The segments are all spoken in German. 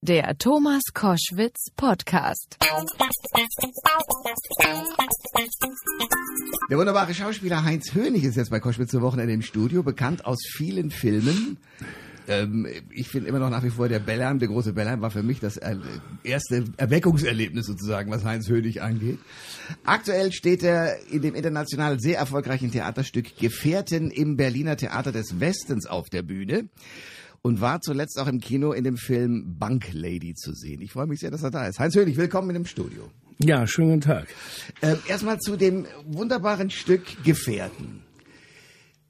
Der Thomas Koschwitz Podcast. Der wunderbare Schauspieler Heinz Hönig ist jetzt bei Koschwitz zur Wochenende im Studio, bekannt aus vielen Filmen. Ähm, ich finde immer noch nach wie vor der Bellheim, der große Bellheim war für mich das erste Erweckungserlebnis sozusagen, was Heinz Hönig angeht. Aktuell steht er in dem international sehr erfolgreichen Theaterstück Gefährten im Berliner Theater des Westens auf der Bühne und war zuletzt auch im Kino in dem Film Bank Lady zu sehen. Ich freue mich sehr, dass er da ist. Heinz Hönig, willkommen in dem Studio. Ja, schönen guten Tag. Äh, erstmal zu dem wunderbaren Stück Gefährten.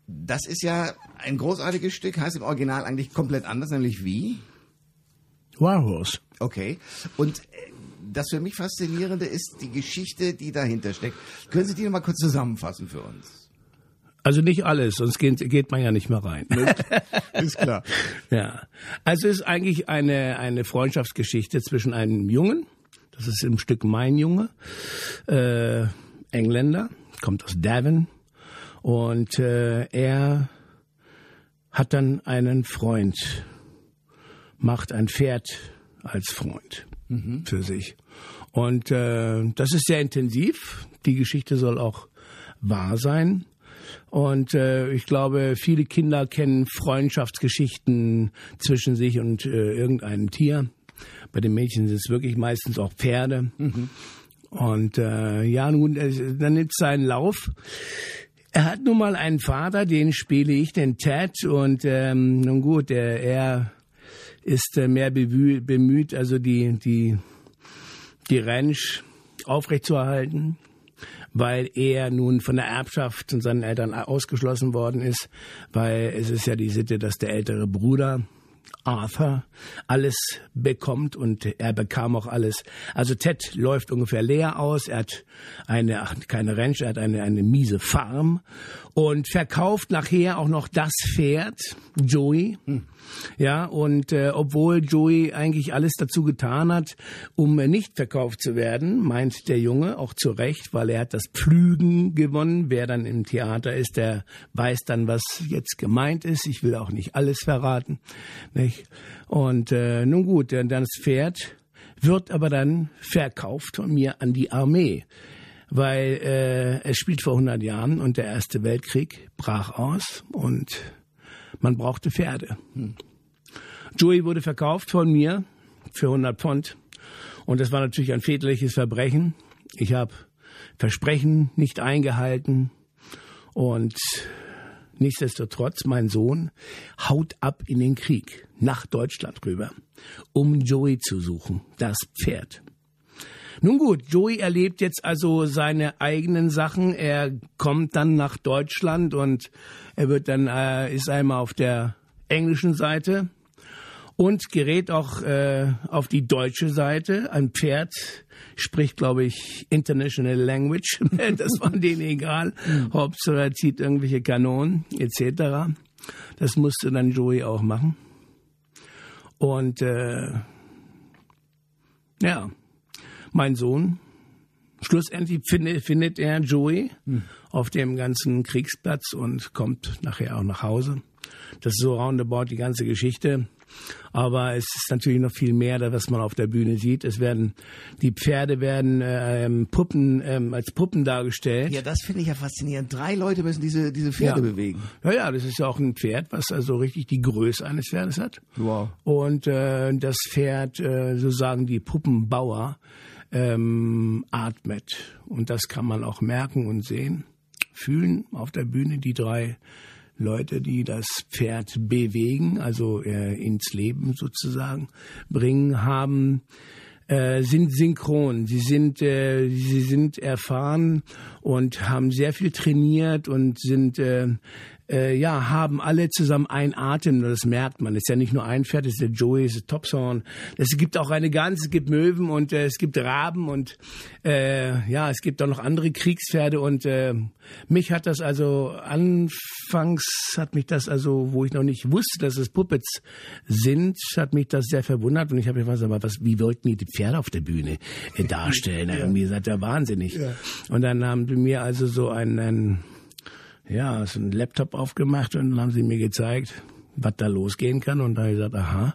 Das ist ja ein großartiges Stück, heißt im Original eigentlich komplett anders, nämlich wie? Warhorse. Okay. Und äh, das für mich Faszinierende ist die Geschichte, die dahinter steckt. Können Sie die noch mal kurz zusammenfassen für uns? Also nicht alles, sonst geht, geht man ja nicht mehr rein. ist klar. Ja. Also es ist eigentlich eine, eine Freundschaftsgeschichte zwischen einem Jungen, das ist im Stück Mein Junge, äh, Engländer, kommt aus Devon, und äh, er hat dann einen Freund, macht ein Pferd als Freund mhm. für sich. Und äh, das ist sehr intensiv. Die Geschichte soll auch wahr sein. Und äh, ich glaube, viele Kinder kennen Freundschaftsgeschichten zwischen sich und äh, irgendeinem Tier. Bei den Mädchen sind es wirklich meistens auch Pferde. Mhm. Und äh, ja, nun, äh, dann nimmt es seinen Lauf. Er hat nun mal einen Vater, den spiele ich, den Ted. Und ähm, nun gut, er, er ist äh, mehr bemüht, bemüht, also die, die, die Ranch aufrechtzuerhalten, weil er nun von der Erbschaft und seinen Eltern ausgeschlossen worden ist, weil es ist ja die Sitte, dass der ältere Bruder Arthur alles bekommt und er bekam auch alles. Also Ted läuft ungefähr leer aus. Er hat eine, keine Ranch, er hat eine, eine miese Farm und verkauft nachher auch noch das Pferd, Joey. Hm. Ja, und äh, obwohl Joey eigentlich alles dazu getan hat, um nicht verkauft zu werden, meint der Junge auch zu Recht, weil er hat das Pflügen gewonnen. Wer dann im Theater ist, der weiß dann, was jetzt gemeint ist. Ich will auch nicht alles verraten. Nicht? Und äh, nun gut, dann das Pferd wird aber dann verkauft von mir an die Armee weil äh, es spielt vor 100 Jahren und der Erste Weltkrieg brach aus und man brauchte Pferde. Joey wurde verkauft von mir für 100 Pfund. Und das war natürlich ein väterliches Verbrechen. Ich habe Versprechen nicht eingehalten. Und nichtsdestotrotz, mein Sohn haut ab in den Krieg nach Deutschland rüber, um Joey zu suchen, das Pferd. Nun gut, Joey erlebt jetzt also seine eigenen Sachen. Er kommt dann nach Deutschland und er wird dann äh, ist einmal auf der englischen Seite und gerät auch äh, auf die deutsche Seite. Ein Pferd spricht, glaube ich, International Language. das war denen egal. Mhm. Hauptsache er zieht irgendwelche Kanonen etc. Das musste dann Joey auch machen. Und äh, ja, mein Sohn. Schlussendlich findet, findet er Joey hm. auf dem ganzen Kriegsplatz und kommt nachher auch nach Hause. Das ist so roundabout die ganze Geschichte. Aber es ist natürlich noch viel mehr, was man auf der Bühne sieht. Es werden die Pferde werden ähm, Puppen ähm, als Puppen dargestellt. Ja, das finde ich ja faszinierend. Drei Leute müssen diese diese Pferde ja. bewegen. Ja, ja, das ist ja auch ein Pferd, was also richtig die Größe eines Pferdes hat. Wow. Und äh, das Pferd, äh, so sagen die Puppenbauer, ähm, atmet. Und das kann man auch merken und sehen, fühlen auf der Bühne. Die drei Leute, die das Pferd bewegen, also äh, ins Leben sozusagen bringen, haben äh, sind synchron. Sie sind äh, sie sind erfahren und haben sehr viel trainiert und sind äh, äh, ja, haben alle zusammen ein Atem, das merkt man. Es ist ja nicht nur ein Pferd, es ist der Joey, es ist Topshorn. Es gibt auch eine Gans, es gibt Möwen und äh, es gibt Raben und äh, ja, es gibt auch noch andere Kriegspferde und äh, mich hat das also anfangs hat mich das also, wo ich noch nicht wusste, dass es Puppets sind, hat mich das sehr verwundert und ich habe gefragt, aber was, wie wollten die die Pferde auf der Bühne äh, darstellen? ja. Irgendwie seid ihr wahnsinnig. Ja. Und dann haben wir mir also so einen, einen ja, so einen Laptop aufgemacht und dann haben sie mir gezeigt, was da losgehen kann. Und da habe ich gesagt, aha,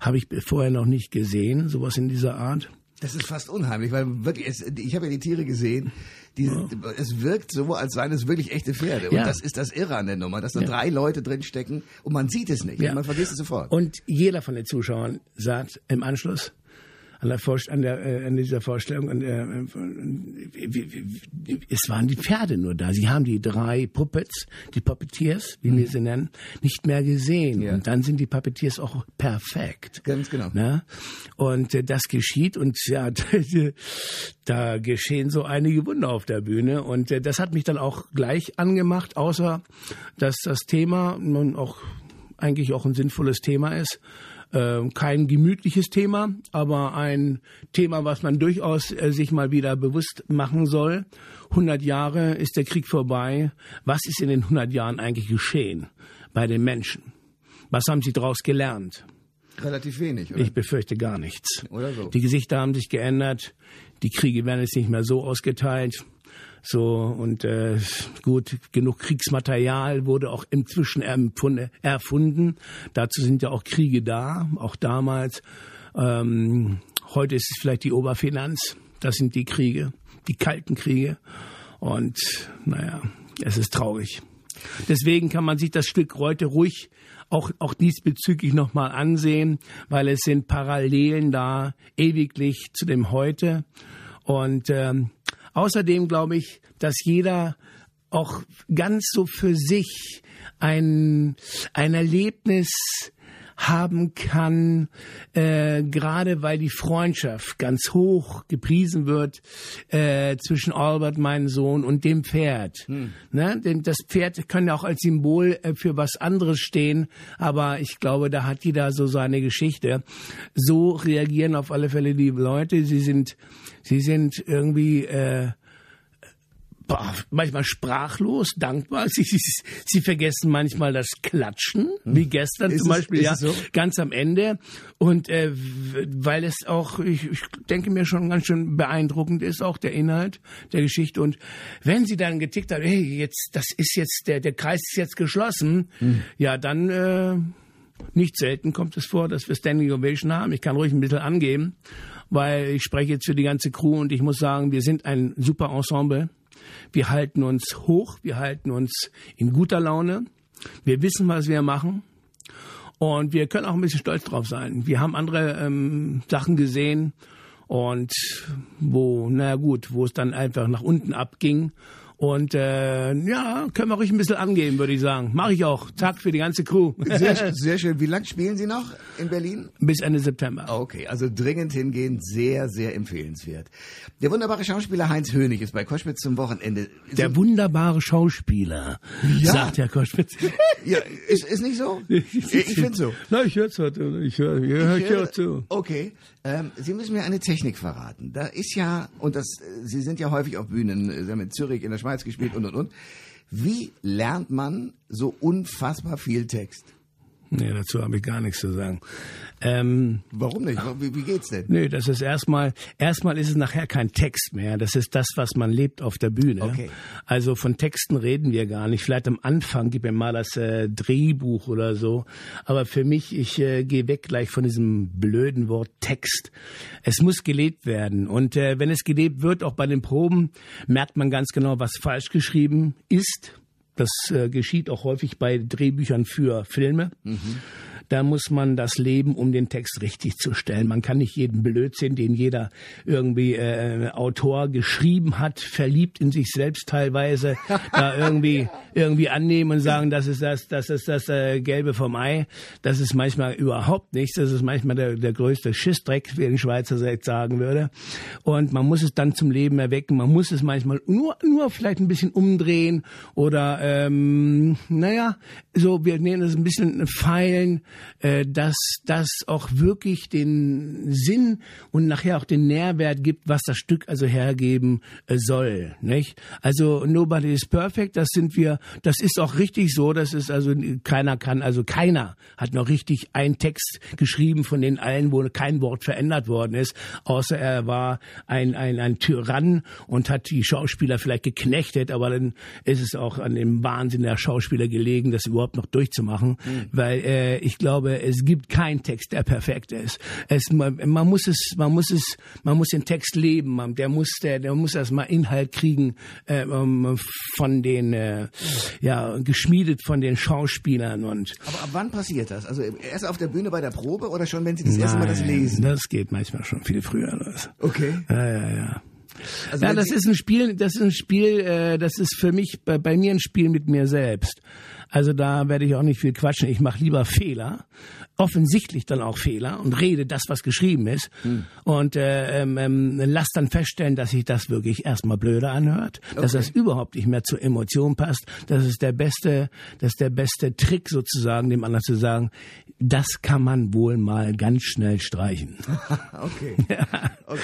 habe ich vorher noch nicht gesehen, sowas in dieser Art. Das ist fast unheimlich, weil wirklich, es, ich habe ja die Tiere gesehen. Die, ja. Es wirkt so, als seien es wirklich echte Pferde. Und ja. das ist das Irre an der Nummer, dass da ja. drei Leute drin stecken und man sieht es nicht. Man vergisst es sofort. Und jeder von den Zuschauern sagt im Anschluss, an, der Vor an, der, äh, an dieser Vorstellung. An der, äh, es waren die Pferde nur da. Sie haben die drei Puppets, die Puppeteers, wie mhm. wir sie nennen, nicht mehr gesehen. Ja. Und dann sind die Puppeteers auch perfekt. Ganz genau. Na? Und äh, das geschieht und ja, da geschehen so einige Wunder auf der Bühne. Und äh, das hat mich dann auch gleich angemacht, außer dass das Thema nun auch eigentlich auch ein sinnvolles Thema ist kein gemütliches Thema, aber ein Thema, was man durchaus äh, sich mal wieder bewusst machen soll. 100 Jahre ist der Krieg vorbei. Was ist in den 100 Jahren eigentlich geschehen bei den Menschen? Was haben sie daraus gelernt? Relativ wenig, oder? Ich befürchte gar nichts. Oder so. Die Gesichter haben sich geändert. Die Kriege werden jetzt nicht mehr so ausgeteilt. So und äh, gut, genug Kriegsmaterial wurde auch inzwischen erfunden. Dazu sind ja auch Kriege da, auch damals. Ähm, heute ist es vielleicht die Oberfinanz. Das sind die Kriege, die kalten Kriege. Und naja, es ist traurig. Deswegen kann man sich das Stück heute ruhig auch, auch diesbezüglich nochmal ansehen, weil es sind Parallelen da ewiglich zu dem Heute. Und ähm, Außerdem glaube ich, dass jeder auch ganz so für sich ein, ein Erlebnis haben kann, äh, gerade weil die Freundschaft ganz hoch gepriesen wird äh, zwischen Albert, meinem Sohn, und dem Pferd. Hm. Ne? Denn das Pferd kann ja auch als Symbol äh, für was anderes stehen, aber ich glaube, da hat jeder so seine Geschichte. So reagieren auf alle Fälle die Leute. Sie sind, sie sind irgendwie äh, manchmal sprachlos, dankbar. Sie, sie, sie vergessen manchmal das Klatschen, hm. wie gestern ist zum Beispiel, es, ja, so? ganz am Ende. Und äh, weil es auch, ich, ich denke mir schon ganz schön beeindruckend ist, auch der Inhalt der Geschichte. Und wenn sie dann getickt haben, hey, jetzt, das ist jetzt, der, der Kreis ist jetzt geschlossen, hm. ja, dann äh, nicht selten kommt es vor, dass wir Standing Ovation haben. Ich kann ruhig ein bisschen angeben, weil ich spreche jetzt für die ganze Crew und ich muss sagen, wir sind ein super Ensemble. Wir halten uns hoch, wir halten uns in guter Laune. Wir wissen, was wir machen. Und wir können auch ein bisschen stolz drauf sein. Wir haben andere ähm, Sachen gesehen und wo, naja gut, wo es dann einfach nach unten abging und äh, ja, können wir ruhig ein bisschen angehen, würde ich sagen. Mache ich auch. Zack für die ganze Crew. Sehr, sehr schön. Wie lange spielen Sie noch in Berlin? Bis Ende September. Okay, also dringend hingehen, sehr, sehr empfehlenswert. Der wunderbare Schauspieler Heinz Hönig ist bei Koschwitz zum Wochenende. Der so wunderbare Schauspieler, ja. sagt Herr Koschwitz. Ja, ist, ist nicht so? Ich, ich finde so. Na, ich höre zu. Ich höre hör, ich hör zu. Okay. Ähm, Sie müssen mir eine Technik verraten. Da ist ja, und das, Sie sind ja häufig auf Bühnen, Sie haben in Zürich, in der Schweiz gespielt und und und. Wie lernt man so unfassbar viel Text? Nee, dazu habe ich gar nichts zu sagen. Ähm, Warum nicht? Wie, wie geht's denn? Nö, das ist erstmal, erstmal ist es nachher kein Text mehr. Das ist das, was man lebt auf der Bühne. Okay. Also von Texten reden wir gar nicht. Vielleicht am Anfang gib mir mal das äh, Drehbuch oder so. Aber für mich, ich äh, gehe weg gleich von diesem blöden Wort Text. Es muss gelebt werden. Und äh, wenn es gelebt wird, auch bei den Proben, merkt man ganz genau, was falsch geschrieben ist. Das äh, geschieht auch häufig bei Drehbüchern für Filme. Mhm da muss man das Leben, um den Text richtig zu stellen. Man kann nicht jeden Blödsinn, den jeder irgendwie äh, Autor geschrieben hat, verliebt in sich selbst teilweise, da irgendwie irgendwie annehmen und sagen, das ist das, das ist das äh, Gelbe vom Ei. Das ist manchmal überhaupt nichts. Das ist manchmal der, der größte Schissdreck, wie ein Schweizer selbst sagen würde. Und man muss es dann zum Leben erwecken. Man muss es manchmal nur nur vielleicht ein bisschen umdrehen oder ähm, naja, so wir nehmen es ein bisschen feilen dass das auch wirklich den Sinn und nachher auch den Nährwert gibt, was das Stück also hergeben äh, soll. Nicht? Also Nobody is perfect, das sind wir, das ist auch richtig so, das ist also keiner kann, also keiner hat noch richtig einen Text geschrieben von den allen, wo kein Wort verändert worden ist, außer er war ein, ein, ein Tyrann und hat die Schauspieler vielleicht geknechtet, aber dann ist es auch an dem Wahnsinn der Schauspieler gelegen, das überhaupt noch durchzumachen, mhm. weil äh, ich glaube, es gibt keinen Text, der perfekt ist. Es, man, man muss es, man muss es, man muss den Text leben. Man, der muss, der, der muss erstmal Inhalt kriegen äh, um, von den, äh, ja, geschmiedet von den Schauspielern und. Aber ab wann passiert das? Also erst auf der Bühne bei der Probe oder schon, wenn Sie das Nein, erste Mal das lesen? Das geht manchmal schon viel früher los. Okay. Ja, ja, ja. Also ja, das ist ein Spiel, das ist ein Spiel, äh, das ist für mich bei, bei mir ein Spiel mit mir selbst. Also da werde ich auch nicht viel quatschen. Ich mache lieber Fehler, offensichtlich dann auch Fehler und rede das, was geschrieben ist hm. und äh, ähm, ähm, lass dann feststellen, dass sich das wirklich erstmal blöde anhört, okay. dass das überhaupt nicht mehr zur Emotion passt. Das ist der beste, das ist der beste Trick sozusagen, dem anderen zu sagen, das kann man wohl mal ganz schnell streichen. okay. Ja. okay.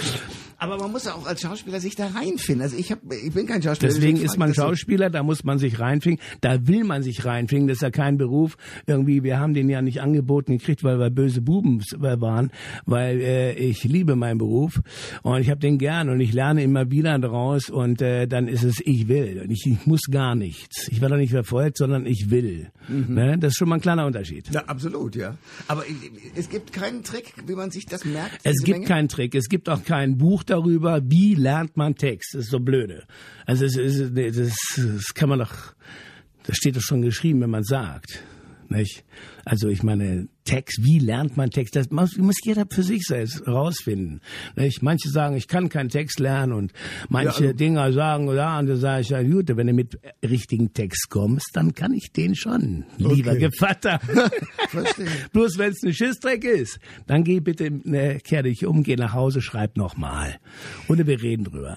Aber man muss ja auch als Schauspieler sich da reinfinden. Also ich, hab, ich bin kein Schauspieler. Deswegen ist man Schauspieler, da muss man sich reinfinden. Da will man sich reinfinden. Das ist ja kein Beruf. Irgendwie, wir haben den ja nicht angeboten gekriegt, weil wir böse Buben waren, weil äh, ich liebe meinen Beruf und ich habe den gern und ich lerne immer wieder daraus und äh, dann ist es, ich will. Und ich, ich muss gar nichts. Ich werde doch nicht verfolgt, sondern ich will. Mhm. Ne? Das ist schon mal ein kleiner Unterschied. Ja, absolut, ja. Aber es gibt keinen Trick, wie man sich das merkt? Es gibt Menge? keinen Trick. Es gibt auch kein Buch darüber, wie lernt man Text. Das ist so blöde. Also es, es, das, das kann man doch, das steht doch schon geschrieben, wenn man sagt. Nicht? Also ich meine, Text, wie lernt man Text? Das muss, muss jeder für sich selbst rausfinden. Nicht? Manche sagen, ich kann keinen Text lernen und manche ja, also, Dinger sagen, ja, und da sage ich, ja gut, wenn du mit richtigen Text kommst, dann kann ich den schon, okay. lieber Gevatter. Bloß wenn es ein Schissdreck ist, dann geh bitte, ne, kehr dich um, geh nach Hause, schreib nochmal. Und wir reden drüber.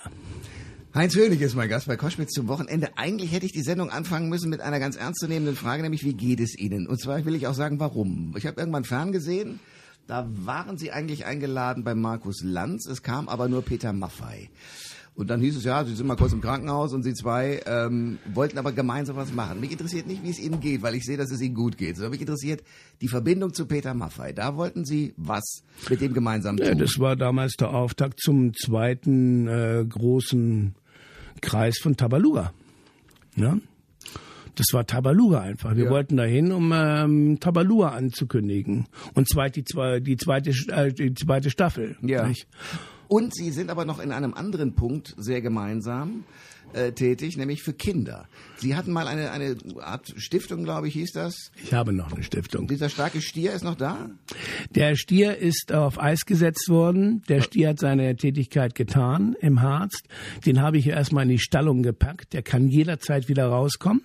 Heinz Hönig ist mein Gast bei Koschwitz zum Wochenende. Eigentlich hätte ich die Sendung anfangen müssen mit einer ganz ernstzunehmenden Frage, nämlich wie geht es Ihnen? Und zwar will ich auch sagen, warum. Ich habe irgendwann ferngesehen, da waren Sie eigentlich eingeladen bei Markus Lanz, es kam aber nur Peter Maffei. Und dann hieß es, ja, Sie sind mal kurz im Krankenhaus und Sie zwei ähm, wollten aber gemeinsam was machen. Mich interessiert nicht, wie es Ihnen geht, weil ich sehe, dass es Ihnen gut geht, sondern mich interessiert die Verbindung zu Peter Maffei. Da wollten Sie was mit dem gemeinsam tun. Ja, das war damals der Auftakt zum zweiten äh, großen Kreis von Tabaluga. Ja? Das war Tabaluga einfach. Wir ja. wollten dahin, um ähm, Tabaluga anzukündigen. Und zweit die, die, zweite, äh, die zweite Staffel. Ja. Nicht? Und Sie sind aber noch in einem anderen Punkt sehr gemeinsam äh, tätig, nämlich für Kinder. Sie hatten mal eine, eine Art Stiftung, glaube ich, hieß das? Ich habe noch eine Stiftung. Dieser starke Stier ist noch da? Der Stier ist auf Eis gesetzt worden. Der Stier hat seine Tätigkeit getan im Harz. Den habe ich erstmal in die Stallung gepackt. Der kann jederzeit wieder rauskommen.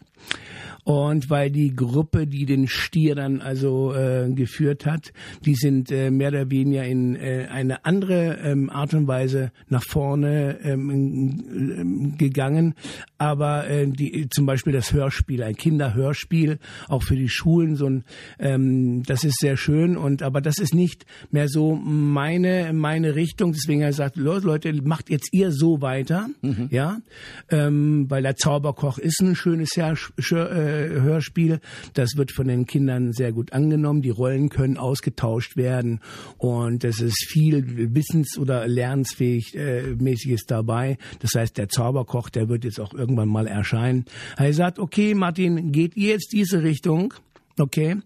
Und weil die Gruppe, die den Stier dann also äh, geführt hat, die sind äh, mehr oder weniger in äh, eine andere ähm, Art und Weise nach vorne ähm, gegangen. Aber äh, die, zum Beispiel das Hörspiel, ein Kinderhörspiel, auch für die Schulen, so ein, ähm, das ist sehr schön. Und aber das ist nicht mehr so meine meine Richtung. Deswegen ich gesagt, Leute, macht jetzt ihr so weiter, mhm. ja, ähm, weil der Zauberkoch ist ein schönes Hörspiel. Äh, Hörspiel. Das wird von den Kindern sehr gut angenommen. Die Rollen können ausgetauscht werden und es ist viel wissens- oder lernensfähig äh, mäßiges dabei. Das heißt, der Zauberkoch, der wird jetzt auch irgendwann mal erscheinen. Er sagt, okay, Martin, geht ihr jetzt diese Richtung? Okay.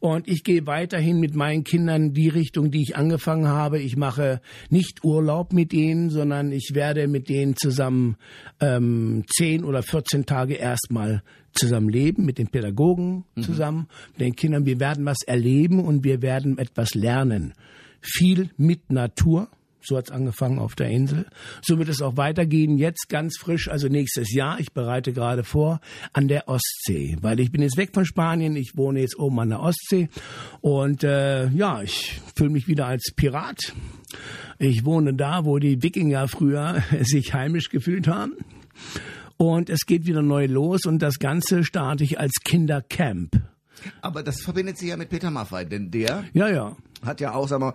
Und ich gehe weiterhin mit meinen Kindern die Richtung, die ich angefangen habe. Ich mache nicht Urlaub mit denen, sondern ich werde mit denen zusammen ähm, zehn oder 14 Tage erstmal zusammen leben, mit den Pädagogen mhm. zusammen, mit den Kindern. Wir werden was erleben und wir werden etwas lernen. Viel mit Natur. So hat's angefangen auf der Insel. So wird es auch weitergehen. Jetzt ganz frisch, also nächstes Jahr. Ich bereite gerade vor an der Ostsee, weil ich bin jetzt weg von Spanien. Ich wohne jetzt oben an der Ostsee und äh, ja, ich fühle mich wieder als Pirat. Ich wohne da, wo die Wikinger früher sich heimisch gefühlt haben. Und es geht wieder neu los und das Ganze starte ich als Kindercamp. Aber das verbindet Sie ja mit Peter Maffay, denn der ja, ja. hat ja auch, sagen wir,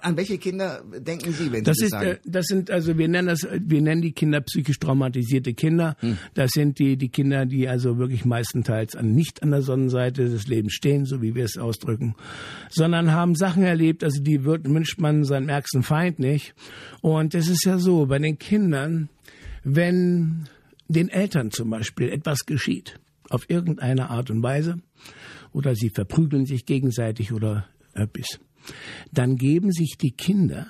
an welche Kinder denken Sie, wenn das Sie das sagen? Äh, das sind also wir nennen das wir nennen die Kinder psychisch traumatisierte Kinder. Hm. Das sind die die Kinder, die also wirklich meistenteils an, nicht an der Sonnenseite des Lebens stehen, so wie wir es ausdrücken, sondern haben Sachen erlebt, also die wird, wünscht man seinem ärgsten Feind nicht. Und es ist ja so bei den Kindern, wenn den Eltern zum Beispiel etwas geschieht, auf irgendeine Art und Weise oder sie verprügeln sich gegenseitig oder etwas, dann geben sich die Kinder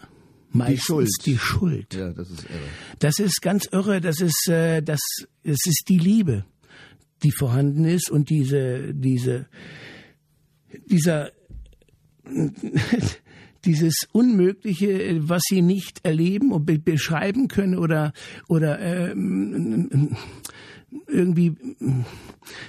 meistens die Schuld. Die Schuld. Ja, das ist irre. Das ist ganz irre. Das ist äh, das. Es ist die Liebe, die vorhanden ist und diese diese dieser dieses Unmögliche, was sie nicht erleben und be beschreiben können oder oder ähm, irgendwie,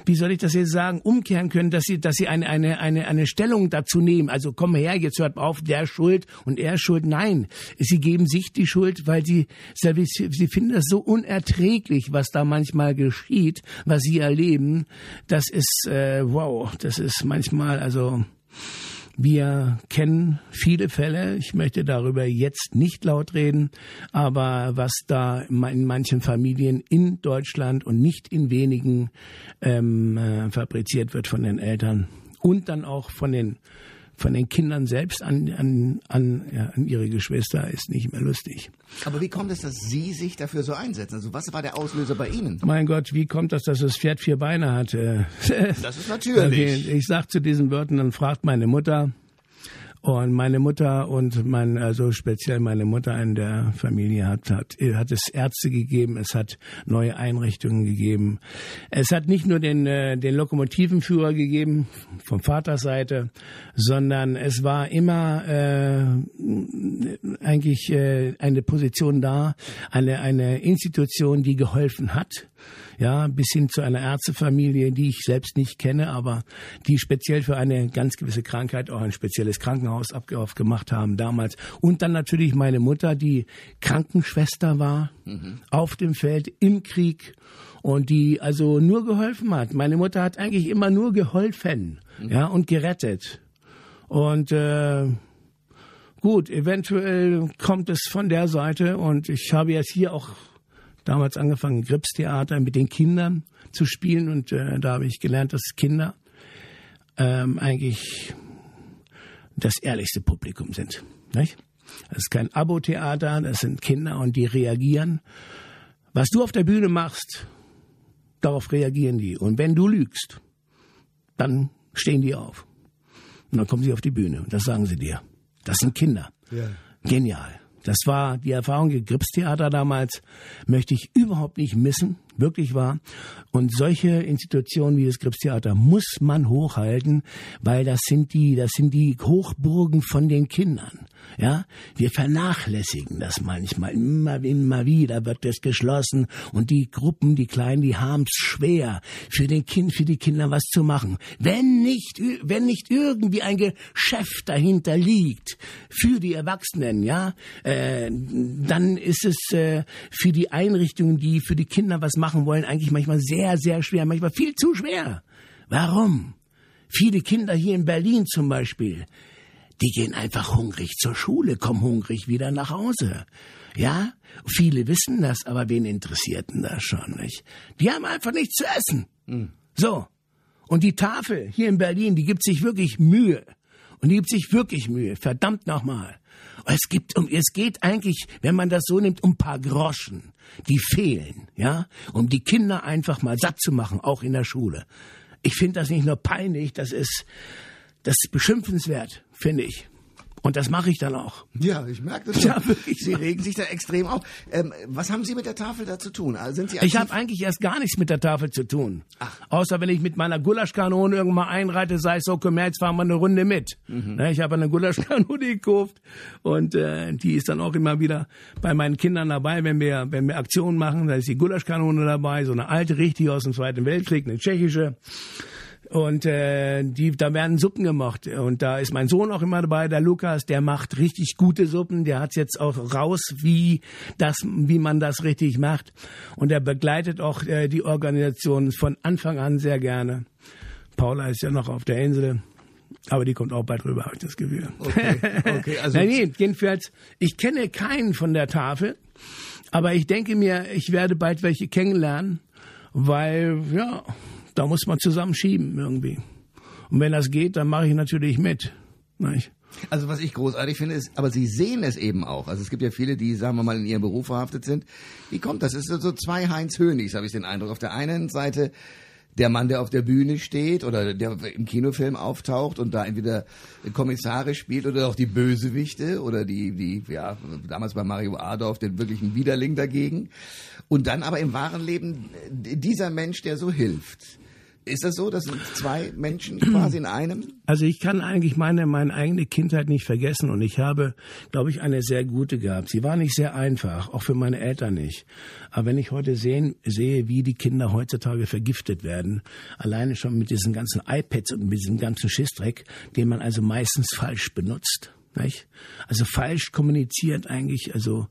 wie soll ich das jetzt sagen, umkehren können, dass sie, dass sie eine, eine, eine, eine Stellung dazu nehmen. Also komm her, jetzt hört auf, der Schuld und er Schuld. Nein, sie geben sich die Schuld, weil sie, sie finden das so unerträglich, was da manchmal geschieht, was sie erleben. Das ist, äh, wow, das ist manchmal, also, wir kennen viele Fälle. Ich möchte darüber jetzt nicht laut reden, aber was da in manchen Familien in Deutschland und nicht in wenigen ähm, äh, fabriziert wird von den Eltern und dann auch von den von den Kindern selbst an, an, an, ja, an ihre Geschwister ist nicht mehr lustig. Aber wie kommt es, dass Sie sich dafür so einsetzen? Also was war der Auslöser bei Ihnen? Mein Gott, wie kommt das, dass das Pferd vier Beine hat? Das ist natürlich. Ich sag zu diesen Wörtern, dann fragt meine Mutter, und meine Mutter und mein, also speziell meine Mutter in der Familie hat, hat, hat es Ärzte gegeben, es hat neue Einrichtungen gegeben. Es hat nicht nur den, äh, den Lokomotivenführer gegeben, vom Vaterseite, sondern es war immer äh, eigentlich äh, eine Position da, eine, eine Institution, die geholfen hat ja, bis hin zu einer Ärztefamilie, die ich selbst nicht kenne, aber die speziell für eine ganz gewisse Krankheit auch ein spezielles Krankenhaus aufgemacht haben damals. Und dann natürlich meine Mutter, die Krankenschwester war mhm. auf dem Feld im Krieg und die also nur geholfen hat. Meine Mutter hat eigentlich immer nur geholfen, mhm. ja, und gerettet. Und äh, gut, eventuell kommt es von der Seite und ich habe jetzt hier auch damals angefangen, Gripstheater mit den Kindern zu spielen und äh, da habe ich gelernt, dass Kinder ähm, eigentlich das ehrlichste Publikum sind. Nicht? Das ist kein Abo-Theater, das sind Kinder und die reagieren. Was du auf der Bühne machst, darauf reagieren die. Und wenn du lügst, dann stehen die auf. Und dann kommen sie auf die Bühne und das sagen sie dir. Das sind Kinder. Ja. Genial. Das war die Erfahrung im Gripstheater damals, möchte ich überhaupt nicht missen, wirklich wahr. Und solche Institutionen wie das Gripstheater muss man hochhalten, weil das sind die, das sind die Hochburgen von den Kindern. Ja, wir vernachlässigen das manchmal. Immer, immer wieder wird das geschlossen und die Gruppen, die Kleinen, die haben's schwer, für den Kind, für die Kinder was zu machen. Wenn nicht, wenn nicht irgendwie ein Geschäft dahinter liegt für die Erwachsenen, ja, äh, dann ist es äh, für die Einrichtungen, die für die Kinder was machen wollen, eigentlich manchmal sehr, sehr schwer, manchmal viel zu schwer. Warum? Viele Kinder hier in Berlin zum Beispiel, die gehen einfach hungrig zur Schule, kommen hungrig wieder nach Hause. Ja, viele wissen das, aber wen interessiert denn das schon, nicht? Die haben einfach nichts zu essen. Mhm. So. Und die Tafel hier in Berlin, die gibt sich wirklich Mühe. Und die gibt sich wirklich Mühe. Verdammt nochmal. Es gibt um, es geht eigentlich, wenn man das so nimmt, um paar Groschen, die fehlen, ja, um die Kinder einfach mal satt zu machen, auch in der Schule. Ich finde das nicht nur peinlich, das ist, das ist beschimpfenswert, finde ich. Und das mache ich dann auch. Ja, ich merke das. Ja, wirklich. Sie regen sich da extrem auf. Ähm, was haben Sie mit der Tafel da zu tun? Also sind Sie ich habe eigentlich erst gar nichts mit der Tafel zu tun. Ach. Außer wenn ich mit meiner Gulaschkanone irgendwann mal einreite, sei es so, komm her, jetzt fahren wir eine Runde mit. Mhm. Ne, ich habe eine Gulaschkanone gekauft und äh, die ist dann auch immer wieder bei meinen Kindern dabei, wenn wir, wenn wir Aktionen machen. Da ist die Gulaschkanone dabei, so eine alte, richtig aus dem Zweiten Weltkrieg, eine tschechische. Und äh, die, da werden Suppen gemacht. Und da ist mein Sohn auch immer dabei, der Lukas, der macht richtig gute Suppen. Der hat jetzt auch raus, wie das, wie man das richtig macht. Und er begleitet auch äh, die Organisation von Anfang an sehr gerne. Paula ist ja noch auf der Insel. Aber die kommt auch bald rüber, habe ich das Gefühl. Okay, okay. Also Nein, nee, jedenfalls, ich kenne keinen von der Tafel, aber ich denke mir, ich werde bald welche kennenlernen, weil, ja, da muss man zusammenschieben irgendwie. Und wenn das geht, dann mache ich natürlich mit. Nicht? Also was ich großartig finde, ist, aber Sie sehen es eben auch. Also es gibt ja viele, die, sagen wir mal, in ihrem Beruf verhaftet sind. Wie kommt das? Es ist so zwei Heinz Hönigs, habe ich den Eindruck. Auf der einen Seite der Mann, der auf der Bühne steht oder der im Kinofilm auftaucht und da entweder Kommissare spielt oder auch die Bösewichte oder die, die, ja, damals bei Mario Adorf den wirklichen Widerling dagegen. Und dann aber im wahren Leben dieser Mensch, der so hilft. Ist das so? Das zwei Menschen quasi in einem? Also ich kann eigentlich meine, meine eigene Kindheit nicht vergessen und ich habe, glaube ich, eine sehr gute gehabt. Sie war nicht sehr einfach, auch für meine Eltern nicht. Aber wenn ich heute sehen, sehe, wie die Kinder heutzutage vergiftet werden, alleine schon mit diesen ganzen iPads und mit diesem ganzen Schissdreck, den man also meistens falsch benutzt, nicht? Also falsch kommuniziert eigentlich, also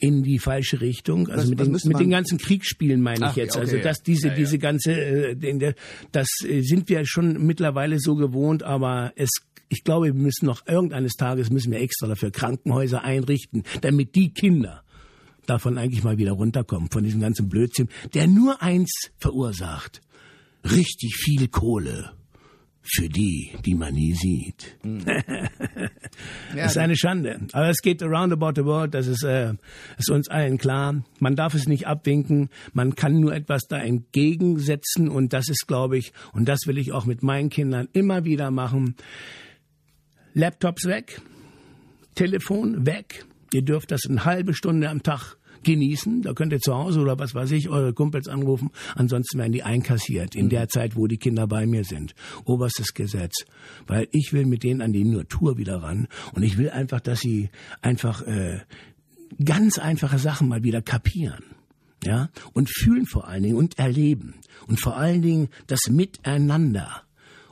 in die falsche Richtung. Also was, mit, den, mit den ganzen Kriegsspielen meine ich Ach, jetzt. Okay, also dass diese ja, ja. diese ganze, äh, das äh, sind wir schon mittlerweile so gewohnt, aber es ich glaube, wir müssen noch irgendeines Tages müssen wir extra dafür Krankenhäuser einrichten, damit die Kinder davon eigentlich mal wieder runterkommen, von diesem ganzen Blödsinn, der nur eins verursacht. Richtig viel Kohle für die, die man nie sieht. Mhm. das ist eine Schande. Aber es geht around about the world, das ist, äh, ist uns allen klar. Man darf es nicht abwinken, man kann nur etwas da entgegensetzen und das ist, glaube ich, und das will ich auch mit meinen Kindern immer wieder machen. Laptops weg, Telefon weg. Ihr dürft das eine halbe Stunde am Tag genießen. Da könnt ihr zu Hause oder was weiß ich eure Kumpels anrufen. Ansonsten werden die einkassiert in mhm. der Zeit, wo die Kinder bei mir sind. Oberstes Gesetz. Weil ich will mit denen an die Natur wieder ran und ich will einfach, dass sie einfach äh, ganz einfache Sachen mal wieder kapieren ja, und fühlen vor allen Dingen und erleben und vor allen Dingen das Miteinander,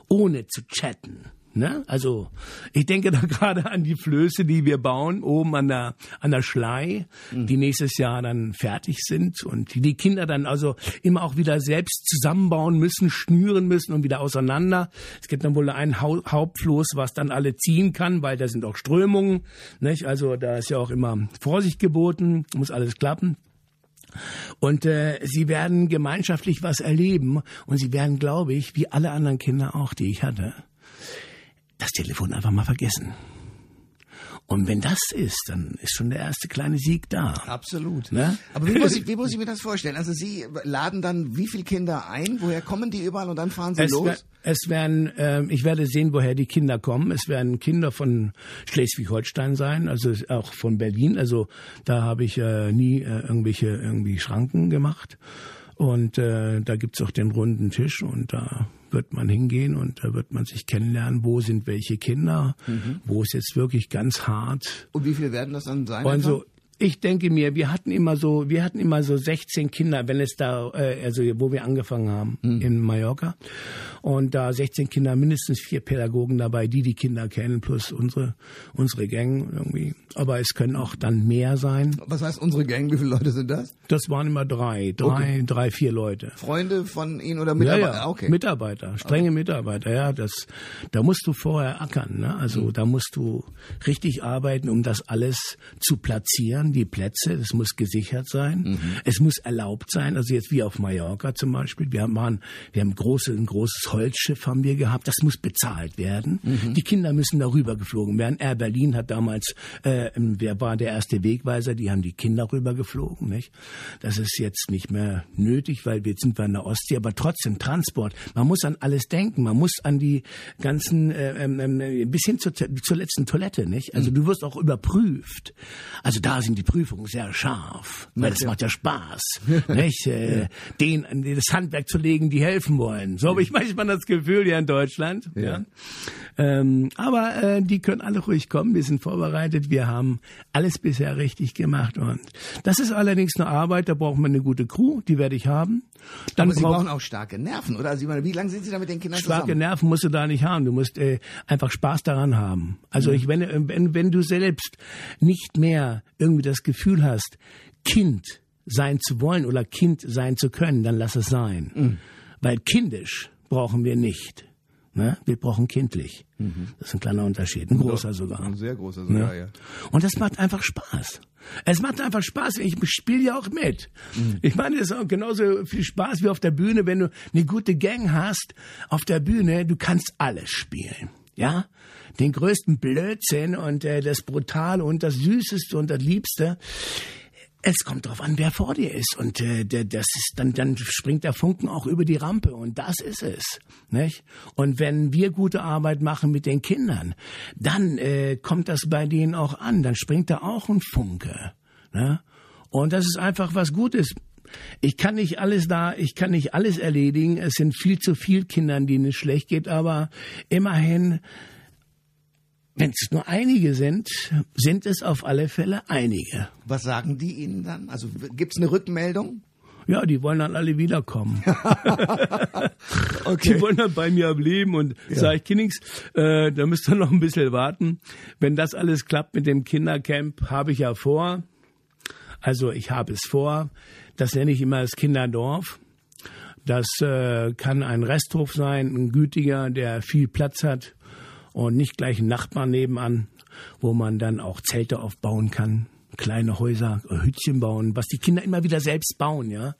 ohne zu chatten. Ne? Also ich denke da gerade an die Flöße, die wir bauen, oben an der, an der Schlei, mhm. die nächstes Jahr dann fertig sind und die, die Kinder dann also immer auch wieder selbst zusammenbauen müssen, schnüren müssen und wieder auseinander. Es gibt dann wohl ein Hau Hauptfloß, was dann alle ziehen kann, weil da sind auch Strömungen. Nicht? Also da ist ja auch immer Vorsicht geboten, muss alles klappen. Und äh, sie werden gemeinschaftlich was erleben und sie werden, glaube ich, wie alle anderen Kinder auch, die ich hatte, das Telefon einfach mal vergessen. Und wenn das ist, dann ist schon der erste kleine Sieg da. Absolut. Ne? Aber wie muss, ich, wie muss ich mir das vorstellen? Also Sie laden dann wie viele Kinder ein? Woher kommen die überall und dann fahren Sie es los? Wär, es werden, äh, ich werde sehen, woher die Kinder kommen. Es werden Kinder von Schleswig-Holstein sein, also auch von Berlin. Also da habe ich äh, nie äh, irgendwelche irgendwie Schranken gemacht. Und äh, da gibt's auch den runden Tisch und da wird man hingehen und da wird man sich kennenlernen, wo sind welche Kinder, mhm. wo ist jetzt wirklich ganz hart. Und wie viele werden das dann sein? Und so, ich denke mir, wir hatten immer so, wir hatten immer so 16 Kinder, wenn es da, äh, also wo wir angefangen haben mhm. in Mallorca. Und da 16 Kinder, mindestens vier Pädagogen dabei, die die Kinder kennen, plus unsere, unsere Gang irgendwie. Aber es können auch dann mehr sein. Was heißt unsere Gang? Wie viele Leute sind das? Das waren immer drei, drei, okay. drei, vier Leute. Freunde von Ihnen oder Mitarbeiter? Ja, ja. Okay. Mitarbeiter, strenge okay. Mitarbeiter, ja. Das, da musst du vorher ackern, ne? Also mhm. da musst du richtig arbeiten, um das alles zu platzieren die Plätze, das muss gesichert sein, mhm. es muss erlaubt sein, also jetzt wie auf Mallorca zum Beispiel, wir haben, wir haben große, ein großes Holzschiff haben wir gehabt, das muss bezahlt werden, mhm. die Kinder müssen darüber geflogen werden, Air Berlin hat damals, äh, wer war der erste Wegweiser, die haben die Kinder rüber geflogen, nicht? Das ist jetzt nicht mehr nötig, weil wir sind wir in der Ostsee, aber trotzdem Transport, man muss an alles denken, man muss an die ganzen, äh, äh, bis hin zur, zur letzten Toilette, nicht? Also mhm. du wirst auch überprüft. Also da sind die Prüfung sehr scharf, weil es macht ja Spaß, nicht? Äh, den, das Handwerk zu legen, die helfen wollen. So habe ich manchmal das Gefühl hier in Deutschland. Ja. ja. Ähm, aber äh, die können alle ruhig kommen. Wir sind vorbereitet. Wir haben alles bisher richtig gemacht und das ist allerdings eine Arbeit. Da braucht man eine gute Crew. Die werde ich haben. Dann aber Sie brauchen auch starke Nerven, oder? Also, wie lange sind Sie da mit den Kindern starke zusammen? Starke Nerven musst du da nicht haben. Du musst äh, einfach Spaß daran haben. Also mhm. ich, wenn, wenn, wenn du selbst nicht mehr irgendwie das Gefühl hast, Kind sein zu wollen oder Kind sein zu können, dann lass es sein. Mhm. Weil kindisch brauchen wir nicht. Ne? Wir brauchen kindlich. Mhm. Das ist ein kleiner Unterschied, ein großer sogar. Ein sehr großer sogar, ne? ja. Und das macht einfach Spaß. Es macht einfach Spaß. Ich spiele ja auch mit. Mhm. Ich meine, es ist auch genauso viel Spaß wie auf der Bühne, wenn du eine gute Gang hast auf der Bühne. Du kannst alles spielen. Ja, den größten Blödsinn und äh, das Brutale und das Süßeste und das Liebste. es kommt darauf an, wer vor dir ist und äh, das ist dann dann springt der Funken auch über die Rampe und das ist es, nicht? Und wenn wir gute Arbeit machen mit den Kindern, dann äh, kommt das bei denen auch an, dann springt da auch ein Funke, ne? Und das ist einfach was Gutes. Ich kann nicht alles da, ich kann nicht alles erledigen. Es sind viel zu viele Kindern, denen es schlecht geht, aber immerhin wenn es nur einige sind, sind es auf alle Fälle einige. Was sagen die Ihnen dann? Also gibt es eine Rückmeldung? Ja, die wollen dann alle wiederkommen. okay. Die wollen dann bei mir bleiben und ja. sage ich, Kinnings, äh, da müsst ihr noch ein bisschen warten. Wenn das alles klappt mit dem Kindercamp, habe ich ja vor. Also ich habe es vor. Das nenne ich immer das Kinderdorf. Das äh, kann ein Resthof sein, ein gütiger, der viel Platz hat und nicht gleich ein Nachbarn nebenan, wo man dann auch Zelte aufbauen kann kleine Häuser, äh, Hütchen bauen, was die Kinder immer wieder selbst bauen, ja.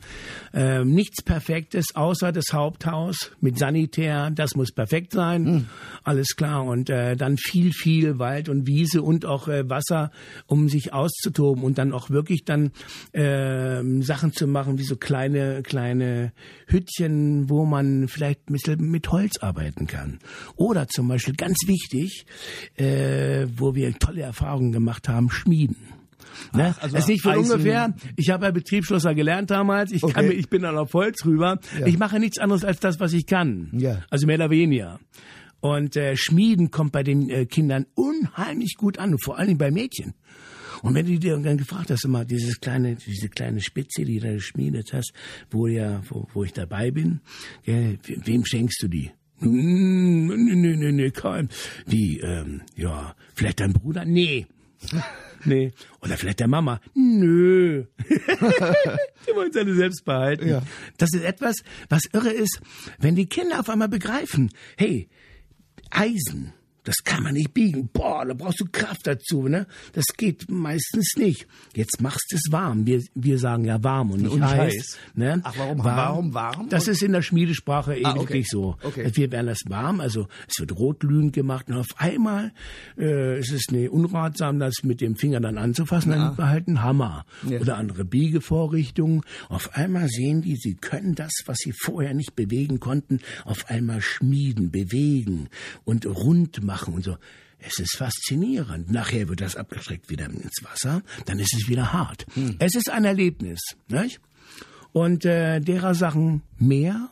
Ähm, nichts Perfektes außer das Haupthaus mit Sanitär, das muss perfekt sein, mhm. alles klar. Und äh, dann viel, viel Wald und Wiese und auch äh, Wasser, um sich auszutoben und dann auch wirklich dann äh, Sachen zu machen wie so kleine, kleine Hütchen, wo man vielleicht ein bisschen mit Holz arbeiten kann. Oder zum Beispiel ganz wichtig, äh, wo wir tolle Erfahrungen gemacht haben, Schmieden. Ne? Ach, also das ist nicht von Eisen. ungefähr. Ich habe ja Betriebsschlosser gelernt damals. Ich, okay. kann, ich bin dann auf Holz rüber. Ja. Ich mache nichts anderes als das, was ich kann. Ja. Also mehr oder weniger. Und äh, Schmieden kommt bei den äh, Kindern unheimlich gut an, vor allen Dingen bei Mädchen. Und wenn du dir dann gefragt hast, immer dieses kleine, diese kleine Spitze, die du geschmiedet hast, wo ja, wo, wo ich dabei bin, gell, wem schenkst du die? Nö, nö, nö, nö, kein. Wie, ähm, ja, vielleicht dein Bruder? Nee. Nee. Oder vielleicht der Mama. Nö. die wollen seine selbst behalten. Ja. Das ist etwas, was irre ist, wenn die Kinder auf einmal begreifen, hey, Eisen, das kann man nicht biegen. Boah, da brauchst du Kraft dazu, ne? Das geht meistens nicht. Jetzt machst du es warm. Wir, wir sagen ja warm und nicht und heiß. heiß. Ne? Ach, warum warm? Warum warm? Das ist in der Schmiedesprache eben ah, okay. wirklich so. Okay. Wir werden das warm, also es wird rotglühend gemacht und auf einmal äh, ist es ne, unratsam, das mit dem Finger dann anzufassen. Ja. Dann wir halt einen Hammer ja. oder andere Biegevorrichtungen. Auf einmal sehen die, sie können das, was sie vorher nicht bewegen konnten, auf einmal schmieden, bewegen und rund machen machen und so. Es ist faszinierend. Nachher wird das abgestreckt wieder ins Wasser, dann ist es wieder hart. Hm. Es ist ein Erlebnis, nicht? Und äh, derer Sachen mehr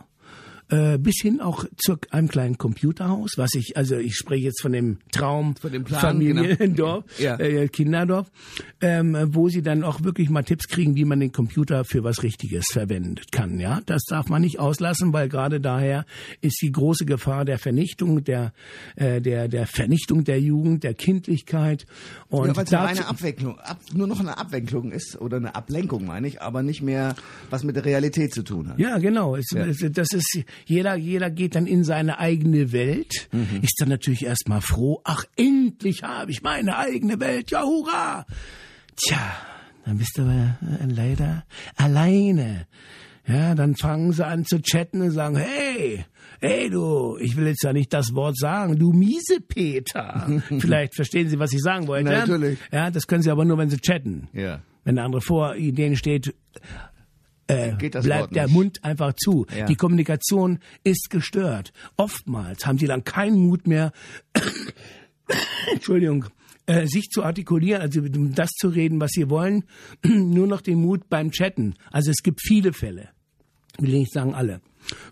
äh, bis hin auch zu einem kleinen Computerhaus, was ich, also ich spreche jetzt von dem Traum von dem Plan, Familiendorf, genau. ja. äh, Kinderdorf, ähm, wo sie dann auch wirklich mal Tipps kriegen, wie man den Computer für was Richtiges verwendet kann. Ja, das darf man nicht auslassen, weil gerade daher ist die große Gefahr der Vernichtung, der äh, der der Vernichtung der Jugend, der Kindlichkeit und ja, weil es nur eine Abwicklung, ab, nur noch eine Abwicklung ist oder eine Ablenkung meine ich, aber nicht mehr was mit der Realität zu tun hat. Ja, genau. Es, ja. Das ist jeder, jeder geht dann in seine eigene Welt, mhm. ist dann natürlich erstmal froh, ach, endlich habe ich meine eigene Welt, ja, hurra! Tja, dann bist du aber äh, leider alleine. Ja, dann fangen sie an zu chatten und sagen, hey, hey du, ich will jetzt ja nicht das Wort sagen, du miese Peter. Vielleicht verstehen Sie, was ich sagen wollte. Natürlich. Ja, das können Sie aber nur, wenn Sie chatten. Ja. Wenn der andere vor Ideen steht, äh, bleibt der Mund einfach zu. Ja. Die Kommunikation ist gestört. Oftmals haben sie dann keinen Mut mehr, Entschuldigung, äh, sich zu artikulieren, also das zu reden, was sie wollen, nur noch den Mut beim Chatten. Also es gibt viele Fälle. Will ich nicht sagen alle.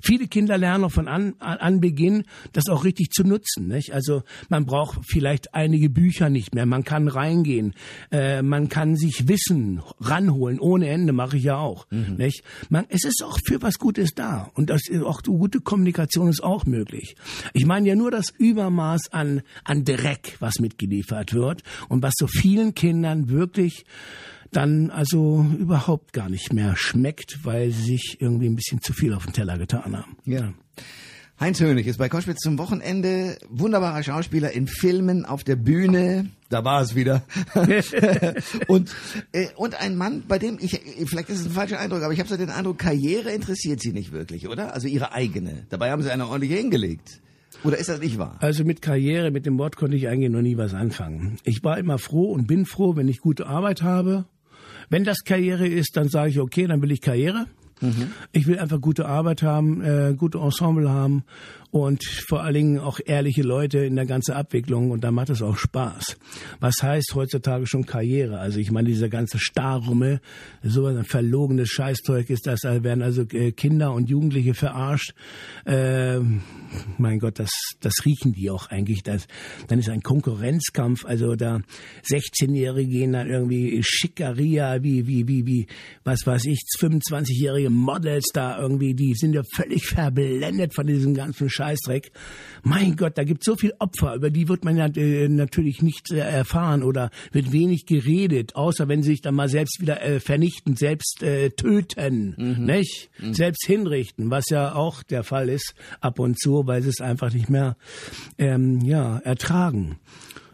Viele Kinder lernen auch von an, an Beginn, das auch richtig zu nutzen. Nicht? Also man braucht vielleicht einige Bücher nicht mehr. Man kann reingehen. Äh, man kann sich Wissen ranholen ohne Ende. Mache ich ja auch. Mhm. Nicht? Man, es ist auch für was Gutes da und das ist auch gute Kommunikation ist auch möglich. Ich meine ja nur das Übermaß an an Dreck, was mitgeliefert wird und was so vielen Kindern wirklich dann also überhaupt gar nicht mehr schmeckt, weil sie sich irgendwie ein bisschen zu viel auf den Teller getan haben. Ja. Heinz Hönig ist bei Koschwitz zum Wochenende wunderbarer Schauspieler in Filmen auf der Bühne. Da war es wieder. und, äh, und ein Mann, bei dem ich, vielleicht ist es ein falscher Eindruck, aber ich habe so den Eindruck, Karriere interessiert Sie nicht wirklich, oder? Also Ihre eigene. Dabei haben Sie eine ordentlich hingelegt. Oder ist das nicht wahr? Also mit Karriere, mit dem Wort konnte ich eigentlich noch nie was anfangen. Ich war immer froh und bin froh, wenn ich gute Arbeit habe Wenn das Karriere ist, dann sage ich, okay, dann will ich Karriere. Mhm. Ich will einfach gute Arbeit haben, äh, gute Ensemble haben und vor allen Dingen auch ehrliche Leute in der ganzen Abwicklung und da macht es auch Spaß. Was heißt heutzutage schon Karriere? Also ich meine, dieser ganze Starrummel, so ein verlogenes Scheißzeug ist das, da werden also äh, Kinder und Jugendliche verarscht. Äh, mein Gott, das, das riechen die auch eigentlich. Das, dann ist ein Konkurrenzkampf, also da 16-Jährige gehen dann irgendwie Schickeria, wie, wie, wie, wie, was weiß ich, 25-jährige Models da irgendwie, die sind ja völlig verblendet von diesem ganzen Scheiß. Scheißdreck. Mein Gott, da gibt es so viel Opfer, über die wird man ja äh, natürlich nicht äh, erfahren oder wird wenig geredet, außer wenn sie sich dann mal selbst wieder äh, vernichten, selbst äh, töten, mhm. nicht? Mhm. Selbst hinrichten, was ja auch der Fall ist ab und zu, weil sie es einfach nicht mehr ähm, ja, ertragen.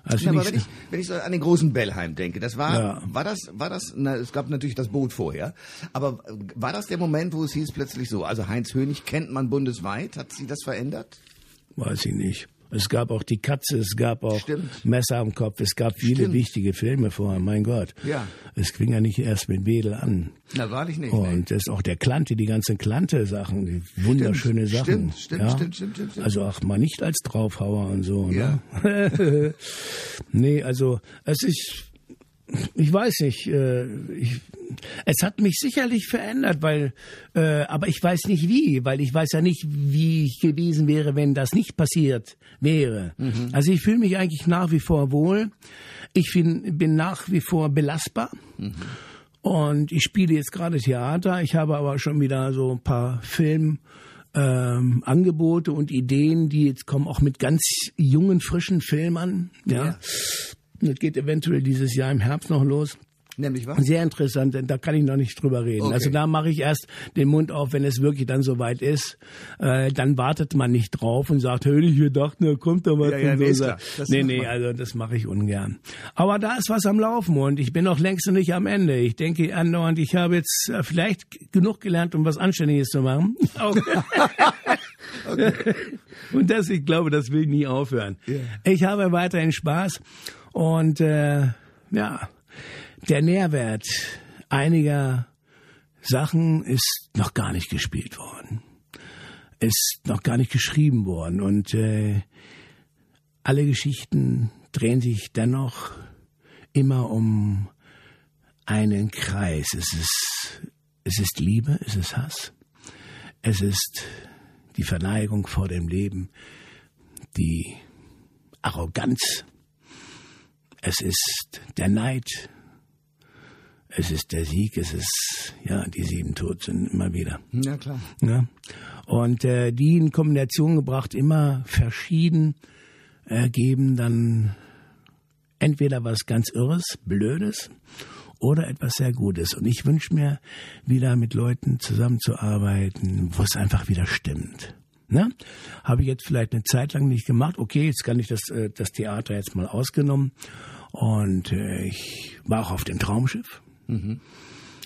Also ja, aber wenn ich, wenn ich so an den großen Bellheim denke, das war, ja. war das, war das, na, es gab natürlich das Boot vorher, aber war das der Moment, wo es hieß plötzlich so, also Heinz Hönig kennt man bundesweit, hat sie das verändert? Weiß ich nicht. Es gab auch die Katze, es gab auch Stimmt. Messer am Kopf, es gab viele Stimmt. wichtige Filme vorher, mein Gott. Ja. Es fing ja nicht erst mit Wedel an. Na, wahrlich nicht. Und das ist auch der Klante, die ganzen Klante-Sachen, die wunderschöne stimmt, Sachen. Stimmt, stimmt, ja? stimmt, stimmt, stimmt, stimmt. Also auch mal nicht als Draufhauer und so. Ne? Ja. Ne? nee, also es ist ich weiß nicht, äh, ich, es hat mich sicherlich verändert, weil, äh, aber ich weiß nicht wie, weil ich weiß ja nicht, wie ich gewesen wäre, wenn das nicht passiert wäre. Mhm. Also ich fühle mich eigentlich nach wie vor wohl. Ich bin, bin nach wie vor belastbar. Mhm. Und ich spiele jetzt gerade Theater. Ich habe aber schon wieder so ein paar Film, ähm, Angebote und Ideen, die jetzt kommen auch mit ganz jungen, frischen Filmen. Ja. ja. Das geht eventuell dieses Jahr im Herbst noch los. Nämlich was? Sehr interessant, denn da kann ich noch nicht drüber reden. Okay. Also da mache ich erst den Mund auf, wenn es wirklich dann soweit ist. Äh, dann wartet man nicht drauf und sagt, hör ich, wir dachten, da kommt da was. Ja, ja, nee, nee, nee, also das mache ich ungern. Aber da ist was am Laufen und ich bin noch längst noch nicht am Ende. Ich denke andauernd, ich habe jetzt äh, vielleicht genug gelernt, um was Anständiges zu machen. okay. und das, ich glaube, das will nie aufhören. Yeah. Ich habe weiterhin Spaß und äh, ja, der Nährwert einiger Sachen ist noch gar nicht gespielt worden, ist noch gar nicht geschrieben worden. Und äh, alle Geschichten drehen sich dennoch immer um einen Kreis. Es ist, es ist Liebe, es ist Hass, es ist die Verneigung vor dem Leben, die Arroganz, es ist der Neid, es ist der Sieg, es ist ja die sieben Todsünden immer wieder. Ja klar. Ja. Und äh, die in Kombination gebracht, immer verschieden, ergeben dann entweder was ganz Irres, Blödes oder etwas sehr Gutes. Und ich wünsche mir wieder mit Leuten zusammenzuarbeiten, wo es einfach wieder stimmt. Ne? Habe ich jetzt vielleicht eine Zeit lang nicht gemacht. Okay, jetzt kann ich das, äh, das Theater jetzt mal ausgenommen. Und äh, ich war auch auf dem Traumschiff. Mhm.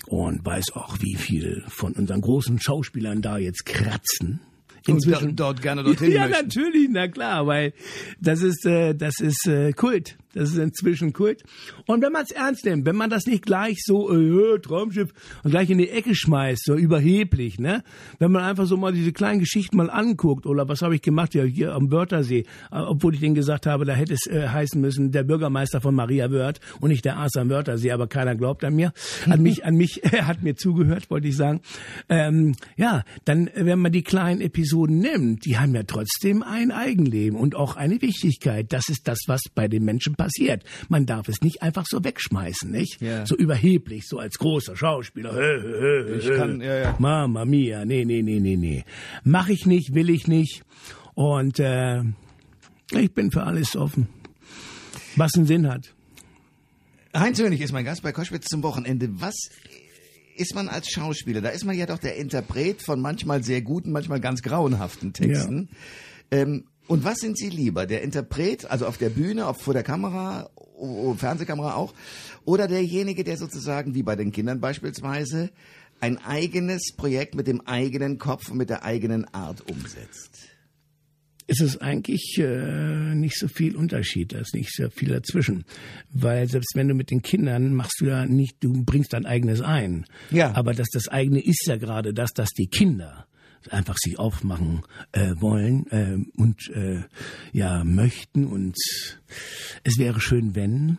Und weiß auch, wie viel von unseren großen Schauspielern da jetzt kratzen inzwischen und dort gerne dorthin Ja, möchten. natürlich, na klar, weil das ist äh, das ist äh, Kult. Das ist inzwischen Kult. Und wenn man es ernst nimmt, wenn man das nicht gleich so äh, Traumschiff und gleich in die Ecke schmeißt, so überheblich, ne? Wenn man einfach so mal diese kleinen Geschichten mal anguckt, oder was habe ich gemacht ja hier am Wörthersee, äh, obwohl ich denen gesagt habe, da hätte es äh, heißen müssen, der Bürgermeister von Maria Wörth und nicht der Arzt am Wörthersee, aber keiner glaubt an mir, an mich, an mich, er hat mir zugehört, wollte ich sagen. Ähm, ja, dann, wenn man die kleinen Episoden nimmt, die haben ja trotzdem ein Eigenleben und auch eine Wichtigkeit. Das ist das, was bei den Menschen passiert passiert. Man darf es nicht einfach so wegschmeißen, nicht? Ja. So überheblich, so als großer Schauspieler. Hö, hö, hö, ich kann, ja, ja. Mama mia, nee, nee, nee, nee, nee. Mach ich nicht, will ich nicht. Und äh, ich bin für alles offen. Was einen Sinn hat. Heinz Hönig ist mein Gast bei Koschwitz zum Wochenende. Was ist man als Schauspieler? Da ist man ja doch der Interpret von manchmal sehr guten, manchmal ganz grauenhaften Texten. Ja. Ähm, und was sind Sie lieber? Der Interpret, also auf der Bühne, auf, vor der Kamera, Fernsehkamera auch, oder derjenige, der sozusagen, wie bei den Kindern beispielsweise, ein eigenes Projekt mit dem eigenen Kopf und mit der eigenen Art umsetzt? ist es eigentlich äh, nicht so viel Unterschied, da ist nicht so viel dazwischen. Weil selbst wenn du mit den Kindern machst du ja nicht, du bringst dein eigenes ein. Ja. Aber das, das eigene ist ja gerade das, dass die Kinder einfach sich aufmachen äh, wollen äh, und äh, ja möchten und es wäre schön, wenn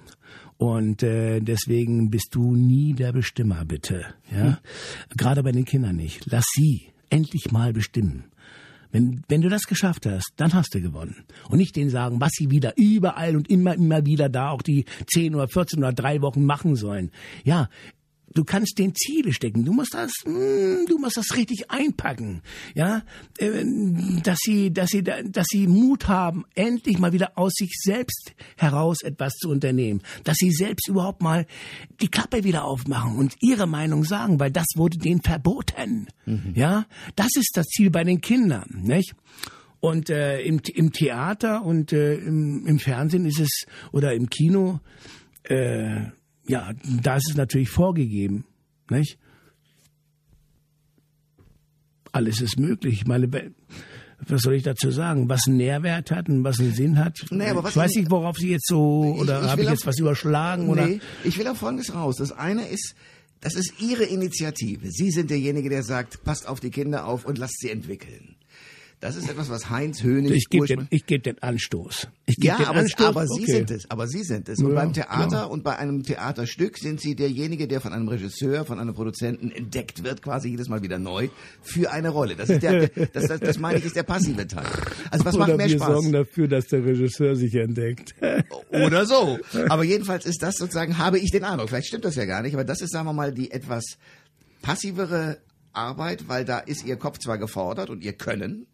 und äh, deswegen bist du nie der Bestimmer, bitte. Ja, hm. gerade bei den Kindern nicht. Lass sie endlich mal bestimmen. Wenn, wenn du das geschafft hast, dann hast du gewonnen. Und nicht denen sagen, was sie wieder überall und immer, immer wieder da auch die 10 oder 14 oder drei Wochen machen sollen. Ja, Du kannst den Ziele stecken. Du musst das, mm, du musst das richtig einpacken, ja, äh, dass sie, dass sie, dass sie Mut haben, endlich mal wieder aus sich selbst heraus etwas zu unternehmen, dass sie selbst überhaupt mal die Klappe wieder aufmachen und ihre Meinung sagen, weil das wurde denen verboten, mhm. ja. Das ist das Ziel bei den Kindern, nicht? Und äh, im, im Theater und äh, im, im Fernsehen ist es oder im Kino äh, ja, da ist es natürlich vorgegeben, nicht? Alles ist möglich. Ich meine, was soll ich dazu sagen? Was einen Nährwert hat und was einen Sinn hat? Nee, aber was ich weiß nicht, worauf Sie jetzt so, oder habe ich jetzt was überschlagen? Nee, oder? ich will auf Folgendes raus. Das eine ist, das ist Ihre Initiative. Sie sind derjenige, der sagt, passt auf die Kinder auf und lasst sie entwickeln. Das ist etwas, was Heinz Hönig. Ich gebe den, ich geb den Anstoß. Ich geb ja, den aber, Anstoß. aber Sie sind es. Aber Sie sind es. Und ja, beim Theater klar. und bei einem Theaterstück sind Sie derjenige, der von einem Regisseur, von einem Produzenten entdeckt wird, quasi jedes Mal wieder neu für eine Rolle. Das ist der, das, das, das meine ich, ist der passive Teil. Also was Oder macht mehr wir Spaß? sorgen dafür, dass der Regisseur sich entdeckt. Oder so. Aber jedenfalls ist das sozusagen, habe ich den Eindruck. Vielleicht stimmt das ja gar nicht, aber das ist, sagen wir mal, die etwas passivere Arbeit, weil da ist Ihr Kopf zwar gefordert und Ihr Können,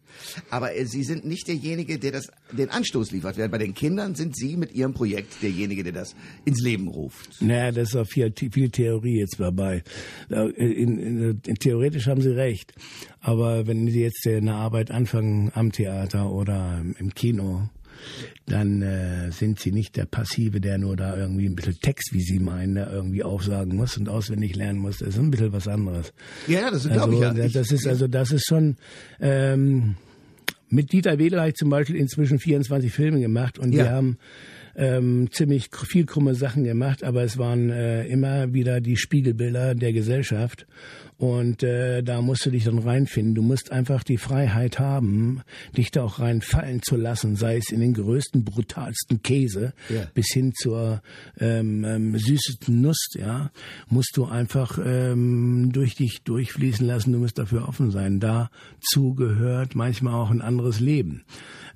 aber äh, Sie sind nicht derjenige, der das, den Anstoß liefert. Während bei den Kindern sind Sie mit Ihrem Projekt derjenige, der das ins Leben ruft. Naja, das ist auch viel, viel Theorie jetzt dabei. In, in, in, theoretisch haben Sie recht. Aber wenn Sie jetzt eine Arbeit anfangen am Theater oder im Kino, dann äh, sind sie nicht der Passive, der nur da irgendwie ein bisschen Text, wie sie meinen, da irgendwie aufsagen muss und auswendig lernen muss. Das ist ein bisschen was anderes. Ja, das also, glaube ich ja. Das ist also, das ist schon ähm, mit Dieter Wedel habe ich zum Beispiel inzwischen 24 Filme gemacht und ja. wir haben ähm, ziemlich viel krumme Sachen gemacht, aber es waren äh, immer wieder die Spiegelbilder der Gesellschaft. Und äh, da musst du dich dann reinfinden. Du musst einfach die Freiheit haben, dich da auch reinfallen zu lassen, sei es in den größten, brutalsten Käse ja. bis hin zur ähm, ähm, süßesten Nuss, ja, musst du einfach ähm, durch dich durchfließen lassen. Du musst dafür offen sein. Dazu gehört manchmal auch ein anderes Leben.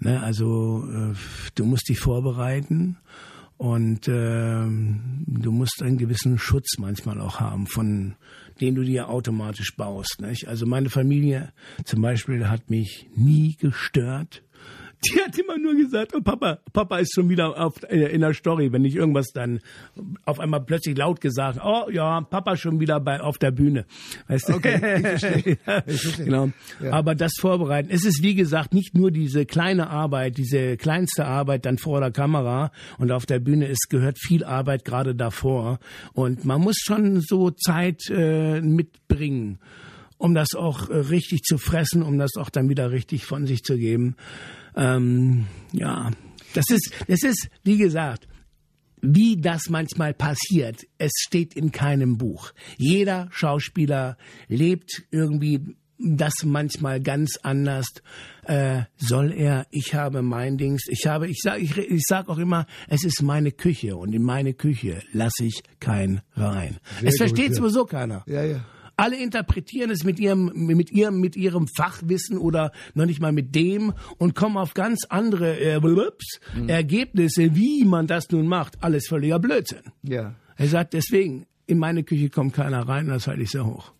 Ne? Also äh, du musst dich vorbereiten und äh, du musst einen gewissen Schutz manchmal auch haben, von den du dir automatisch baust. Nicht? Also meine Familie zum Beispiel hat mich nie gestört, die hat immer nur gesagt, oh Papa, Papa ist schon wieder auf, äh, in der Story, wenn ich irgendwas dann auf einmal plötzlich laut gesagt, oh ja, Papa schon wieder bei auf der Bühne. Weißt du? Okay, verstehe. Genau. Ja. Aber das Vorbereiten, es ist wie gesagt nicht nur diese kleine Arbeit, diese kleinste Arbeit dann vor der Kamera und auf der Bühne, es gehört viel Arbeit gerade davor und man muss schon so Zeit äh, mitbringen um das auch äh, richtig zu fressen, um das auch dann wieder richtig von sich zu geben. Ähm, ja, das ist, das ist, wie gesagt, wie das manchmal passiert, es steht in keinem Buch. Jeder Schauspieler lebt irgendwie das manchmal ganz anders. Äh, soll er, ich habe mein Dings, ich habe, ich sag, ich, ich sag auch immer, es ist meine Küche und in meine Küche lasse ich kein rein. Sehr es versteht sowieso keiner. Ja, ja. Alle interpretieren es mit ihrem, mit ihrem, mit ihrem Fachwissen oder noch nicht mal mit dem und kommen auf ganz andere äh, ups, mhm. Ergebnisse, wie man das nun macht. Alles völliger Blödsinn. Ja. Er sagt deswegen, in meine Küche kommt keiner rein, das halte ich sehr hoch.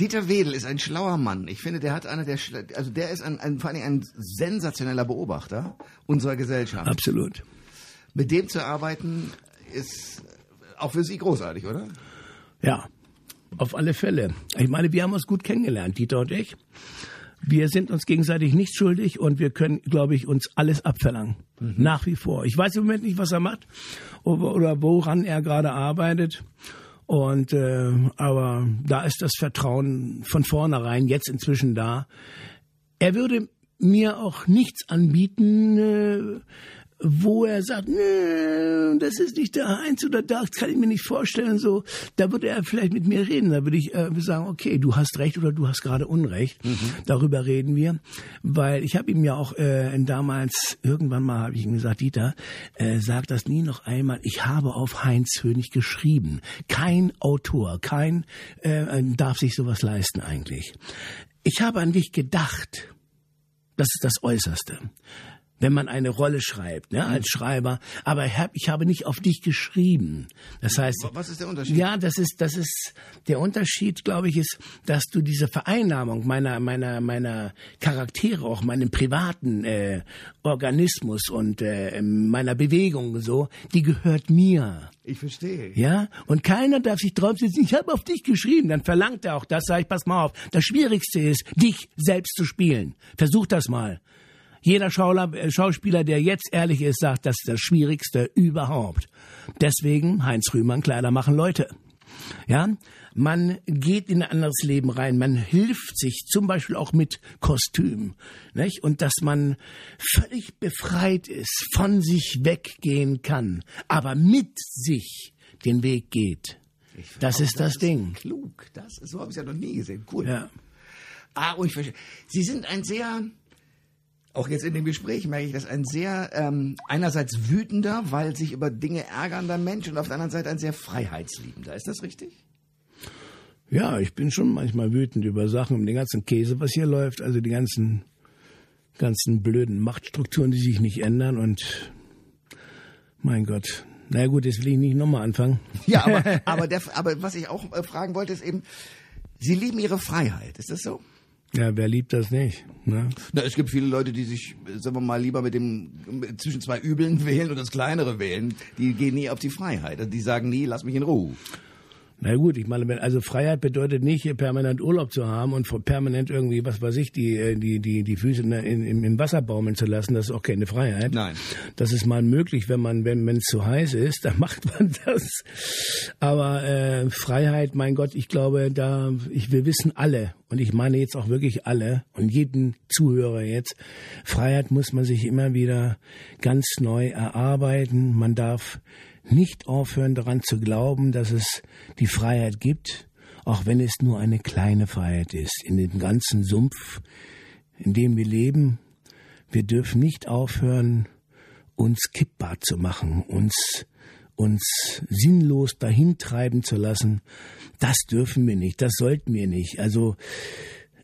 Dieter Wedel ist ein schlauer Mann. Ich finde, der hat einer der, also der ist ein, ein, vor allem ein sensationeller Beobachter unserer Gesellschaft. Absolut. Mit dem zu arbeiten ist auch für Sie großartig, oder? Ja, auf alle Fälle. Ich meine, wir haben uns gut kennengelernt, Dieter und ich. Wir sind uns gegenseitig nicht schuldig und wir können, glaube ich, uns alles abverlangen. Mhm. Nach wie vor. Ich weiß im Moment nicht, was er macht oder woran er gerade arbeitet. Und äh, aber da ist das Vertrauen von vornherein jetzt inzwischen da. Er würde mir auch nichts anbieten, äh, wo er sagt, nee, das ist nicht der Heinz oder das kann ich mir nicht vorstellen. So, da würde er vielleicht mit mir reden. Da würde ich äh, sagen, okay, du hast recht oder du hast gerade Unrecht. Mhm. Darüber reden wir, weil ich habe ihm ja auch äh, damals irgendwann mal habe ich ihm gesagt, Dieter, äh, sag das nie noch einmal. Ich habe auf Heinz Hönig geschrieben. Kein Autor, kein äh, darf sich sowas leisten eigentlich. Ich habe an dich gedacht. Das ist das Äußerste wenn man eine Rolle schreibt, ne, als Schreiber. Aber ich, hab, ich habe nicht auf dich geschrieben. Das heißt, was ist der Unterschied? Ja, das ist, das ist der Unterschied, glaube ich, ist, dass du diese Vereinnahmung meiner, meiner, meiner Charaktere, auch meinem privaten äh, Organismus und äh, meiner Bewegung so, die gehört mir. Ich verstehe. Ja, und keiner darf sich drauf sitzen. Ich habe auf dich geschrieben. Dann verlangt er auch das. Sag ich, pass mal auf. Das Schwierigste ist, dich selbst zu spielen. Versuch das mal. Jeder äh, Schauspieler, der jetzt ehrlich ist, sagt, das ist das Schwierigste überhaupt. Deswegen, Heinz Rühmann, Kleider machen Leute. Ja, man geht in ein anderes Leben rein, man hilft sich zum Beispiel auch mit Kostüm, nicht? Und dass man völlig befreit ist, von sich weggehen kann, aber mit sich den Weg geht. Das ist das, das Ding. Klug, das so habe ich ja noch nie gesehen. Cool. Ja. Ah, und ich verstehe. Sie sind ein sehr auch jetzt in dem Gespräch merke ich, dass ein sehr ähm, einerseits wütender, weil sich über Dinge ärgernder Mensch und auf der anderen Seite ein sehr freiheitsliebender. Ist das richtig? Ja, ich bin schon manchmal wütend über Sachen, um den ganzen Käse, was hier läuft, also die ganzen, ganzen blöden Machtstrukturen, die sich nicht ändern und mein Gott. Na gut, jetzt will ich nicht nochmal anfangen. Ja, aber, aber, der, aber was ich auch äh, fragen wollte, ist eben, Sie lieben Ihre Freiheit. Ist das so? Ja, wer liebt das nicht? Ne? Na, es gibt viele Leute, die sich, sagen wir mal, lieber mit dem zwischen zwei Übeln wählen und das kleinere wählen. Die gehen nie auf die Freiheit. Also die sagen nie, lass mich in Ruhe. Na gut, ich meine, also Freiheit bedeutet nicht, permanent Urlaub zu haben und permanent irgendwie, was weiß ich, die, äh, die, die, die Füße in, in, im Wasser baumeln zu lassen. Das ist auch keine Freiheit. Nein. Das ist mal möglich, wenn man, wenn es zu heiß ist, dann macht man das. Aber äh, Freiheit, mein Gott, ich glaube, da, ich, wir wissen alle, und ich meine jetzt auch wirklich alle und jeden Zuhörer jetzt, Freiheit muss man sich immer wieder ganz neu erarbeiten. Man darf nicht aufhören daran zu glauben, dass es die Freiheit gibt, auch wenn es nur eine kleine Freiheit ist, in dem ganzen Sumpf, in dem wir leben. Wir dürfen nicht aufhören, uns kippbar zu machen, uns uns sinnlos dahintreiben zu lassen, das dürfen wir nicht, das sollten wir nicht. Also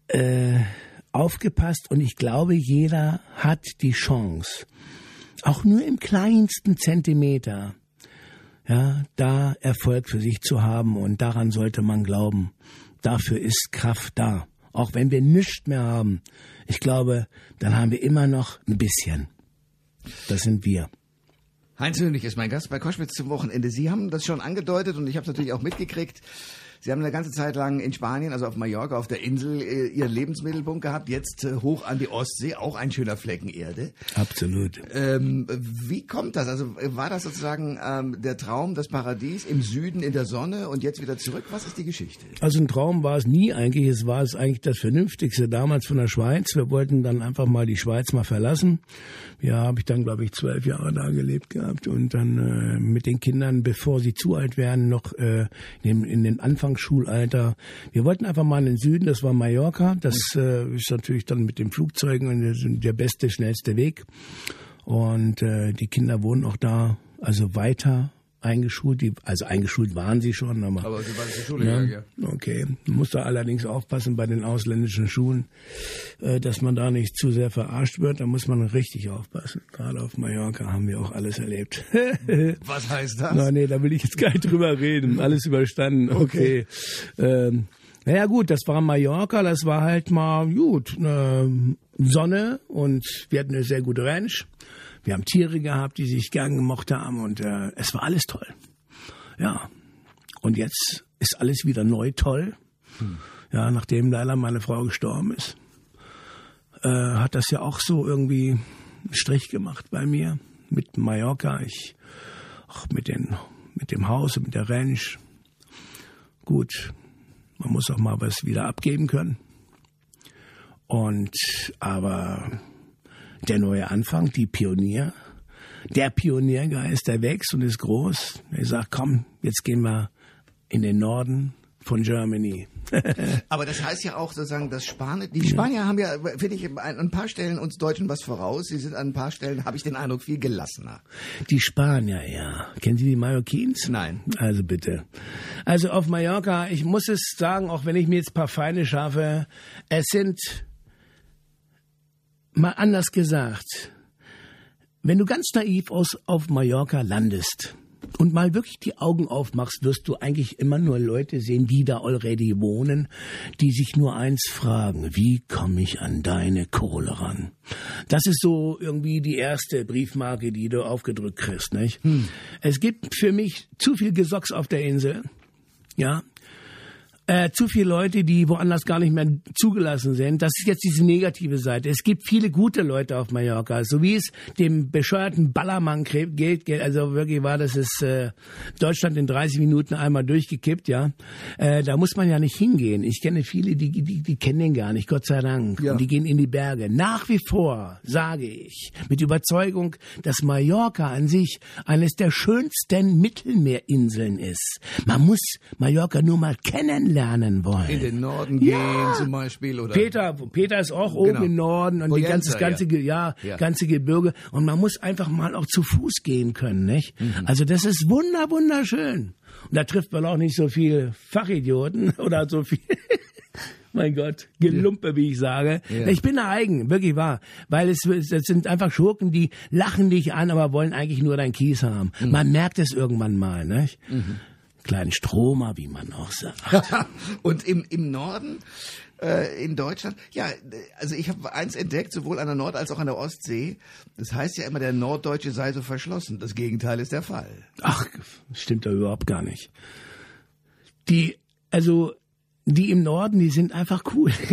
äh, aufgepasst und ich glaube, jeder hat die Chance, auch nur im kleinsten Zentimeter, ja, da Erfolg für sich zu haben und daran sollte man glauben. Dafür ist Kraft da. Auch wenn wir nichts mehr haben. Ich glaube, dann haben wir immer noch ein bisschen. Das sind wir. Heinz Hönig ist mein Gast bei Koschwitz zum Wochenende. Sie haben das schon angedeutet und ich habe es natürlich auch mitgekriegt. Sie haben eine ganze Zeit lang in Spanien, also auf Mallorca, auf der Insel, äh, Ihren Lebensmittelpunkt gehabt. Jetzt äh, hoch an die Ostsee, auch ein schöner Flecken Erde. Absolut. Ähm, wie kommt das? Also war das sozusagen ähm, der Traum, das Paradies im Süden in der Sonne und jetzt wieder zurück? Was ist die Geschichte? Also ein Traum war es nie eigentlich. Es war es eigentlich das Vernünftigste damals von der Schweiz. Wir wollten dann einfach mal die Schweiz mal verlassen. Ja, habe ich dann, glaube ich, zwölf Jahre da gelebt gehabt und dann äh, mit den Kindern, bevor sie zu alt werden, noch äh, in, in den Anfang Anfangsschulalter. Wir wollten einfach mal in den Süden, das war Mallorca. Das äh, ist natürlich dann mit den Flugzeugen der beste, schnellste Weg. Und äh, die Kinder wohnen auch da, also weiter eingeschult. Die, also eingeschult waren sie schon, aber. Aber sie waren zur Schule ja, gegangen, ja. Okay. Man muss da allerdings aufpassen bei den ausländischen Schulen, äh, dass man da nicht zu sehr verarscht wird. Da muss man richtig aufpassen. Gerade auf Mallorca haben wir auch alles erlebt. Was heißt das? Na, nee, da will ich jetzt gar nicht drüber reden. Alles überstanden. Okay. okay. Ähm, naja gut, das war Mallorca, das war halt mal gut. Äh, Sonne und wir hatten eine sehr gute Ranch. Wir haben Tiere gehabt, die sich gern gemocht haben und äh, es war alles toll. Ja. Und jetzt ist alles wieder neu toll. Ja, nachdem leider meine Frau gestorben ist, äh, hat das ja auch so irgendwie einen Strich gemacht bei mir mit Mallorca. Ich auch mit den mit dem Haus und mit der Ranch. Gut, man muss auch mal was wieder abgeben können. Und aber der neue Anfang, die Pionier, der Pioniergeist, der wächst und ist groß. Er sagt, komm, jetzt gehen wir in den Norden von Germany. Aber das heißt ja auch sozusagen, dass Spanier, die Spanier haben ja, finde ich, an ein paar Stellen uns Deutschen was voraus. Sie sind an ein paar Stellen, habe ich den Eindruck, viel gelassener. Die Spanier, ja. Kennen Sie die Mallorquins? Nein. Also bitte. Also auf Mallorca, ich muss es sagen, auch wenn ich mir jetzt ein paar Feinde schaffe, es sind, mal anders gesagt, wenn du ganz naiv aus, auf Mallorca landest, und mal wirklich die Augen aufmachst, wirst du eigentlich immer nur Leute sehen, die da already wohnen, die sich nur eins fragen, wie komme ich an deine Kohle ran? Das ist so irgendwie die erste Briefmarke, die du aufgedrückt kriegst, nicht? Hm. Es gibt für mich zu viel Gesocks auf der Insel. Ja, äh, zu viele Leute, die woanders gar nicht mehr zugelassen sind. Das ist jetzt diese negative Seite. Es gibt viele gute Leute auf Mallorca, so wie es dem bescheuerten Ballermann geht. Also wirklich war das ist äh, Deutschland in 30 Minuten einmal durchgekippt, ja. Äh, da muss man ja nicht hingehen. Ich kenne viele, die, die, die kennen den gar nicht, Gott sei Dank. Ja. Und die gehen in die Berge. Nach wie vor sage ich mit Überzeugung, dass Mallorca an sich eines der schönsten Mittelmeerinseln ist. Man muss Mallorca nur mal kennenlernen lernen wollen. In den Norden ja. gehen zum Beispiel oder. Peter, Peter ist auch oben genau. im Norden und Poyenza, die ganze, ganze, ja. ja, ganze Gebirge und man muss einfach mal auch zu Fuß gehen können, nicht? Mhm. Also das ist wunder, wunderschön. Und da trifft man auch nicht so viel Fachidioten oder so viel. mein Gott, Gelumpe, wie ich sage. Ja. Ich bin eigen, wirklich wahr. Weil es, es sind einfach Schurken, die lachen dich an, aber wollen eigentlich nur dein Kies haben. Mhm. Man merkt es irgendwann mal, nicht? Mhm kleinen Stromer, wie man auch sagt. und im, im Norden äh, in Deutschland, ja, also ich habe eins entdeckt, sowohl an der Nord- als auch an der Ostsee. Das heißt ja immer, der Norddeutsche sei so verschlossen. Das Gegenteil ist der Fall. Ach, stimmt da überhaupt gar nicht. Die, also die im Norden, die sind einfach cool.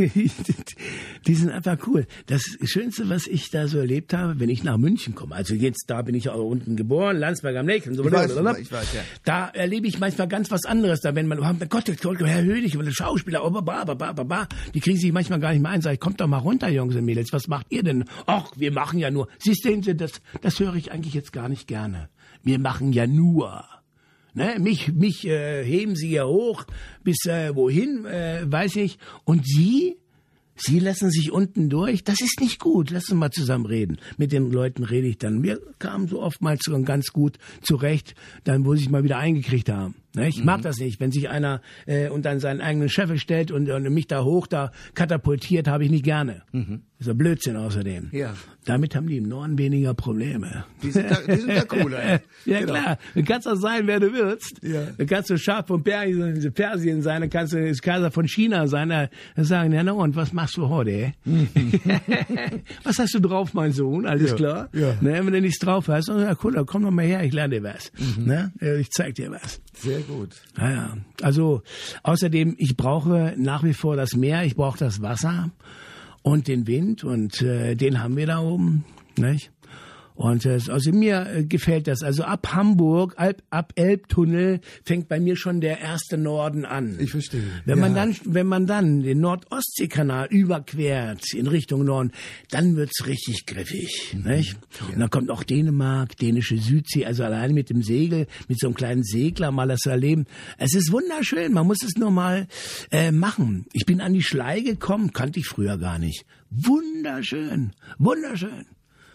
die sind einfach cool. Das Schönste, was ich da so erlebt habe, wenn ich nach München komme, also jetzt, da bin ich auch unten geboren, Landsberg am Lech und so weiter. Ich weiß, ja. Da erlebe ich manchmal ganz was anderes. Da wenn man, oh Gott, Herr Hönig, der Schauspieler, oh, ba, ba, ba, ba, ba, die kriegen sich manchmal gar nicht mehr ein. Sag ich, kommt doch mal runter, Jungs und Mädels, was macht ihr denn? Ach, wir machen ja nur. Siehst du, das, das höre ich eigentlich jetzt gar nicht gerne. Wir machen ja nur. Ne, mich mich äh, heben sie ja hoch bis äh, wohin, äh, weiß ich. Und sie, sie lassen sich unten durch. Das ist nicht gut. Lass uns mal zusammen reden. Mit den Leuten rede ich dann. Wir kamen so oftmals ganz gut zurecht, dann wo sie sich mal wieder eingekriegt haben. Ne, ich mag mhm. das nicht, wenn sich einer äh, und dann seinen eigenen Chef stellt und, und mich da hoch da katapultiert, habe ich nicht gerne. Mhm. Das ist ein Blödsinn außerdem. Ja. Damit haben die im Norden weniger Probleme. Die sind da, die sind da cooler. ja genau. klar, du kannst auch sein, wer du willst. Ja. Du kannst du Schaf von Persien, Persien sein, dann kannst du Kaiser von China sein. Dann sagen, ja na und, was machst du heute? Mhm. was hast du drauf, mein Sohn? Alles ja. klar? Ja. Ne, wenn du nichts drauf hast, oh, ja cool, komm doch mal her, ich lerne dir was. Mhm. Ne? Ich zeig dir was. Sehr gut. Ja, ja. Also außerdem, ich brauche nach wie vor das Meer, ich brauche das Wasser und den Wind und äh, den haben wir da oben, nicht? Und äh, also mir äh, gefällt das. Also ab Hamburg, ab, ab Elbtunnel fängt bei mir schon der erste Norden an. Ich verstehe. Wenn ja. man dann, wenn man dann den Nord-Ostsee-Kanal überquert in Richtung Norden, dann wird's richtig griffig, mhm. nicht? Ja. Und dann kommt auch Dänemark, dänische Südsee, also alleine mit dem Segel, mit so einem kleinen Segler mal das erleben. Es ist wunderschön. Man muss es nur mal äh, machen. Ich bin an die Schlei gekommen, kannte ich früher gar nicht. Wunderschön, wunderschön.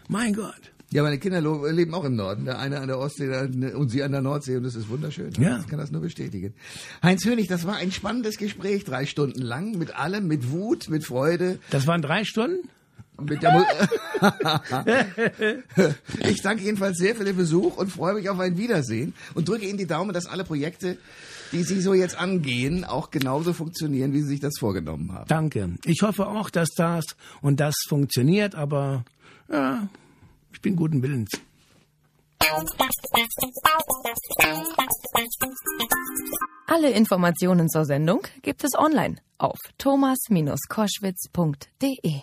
Mein Gott. Ja, meine Kinder leben auch im Norden. Der eine an der Ostsee und sie an der Nordsee und das ist wunderschön. Ja. Ich kann das nur bestätigen. Heinz Hönig, das war ein spannendes Gespräch, drei Stunden lang, mit allem, mit Wut, mit Freude. Das waren drei Stunden? Mit der ich danke jedenfalls sehr für den Besuch und freue mich auf ein Wiedersehen und drücke Ihnen die Daumen, dass alle Projekte, die Sie so jetzt angehen, auch genauso funktionieren, wie Sie sich das vorgenommen haben. Danke. Ich hoffe auch, dass das und das funktioniert, aber ja, ich bin guten Willens. Alle Informationen zur Sendung gibt es online auf thomas-koschwitz.de.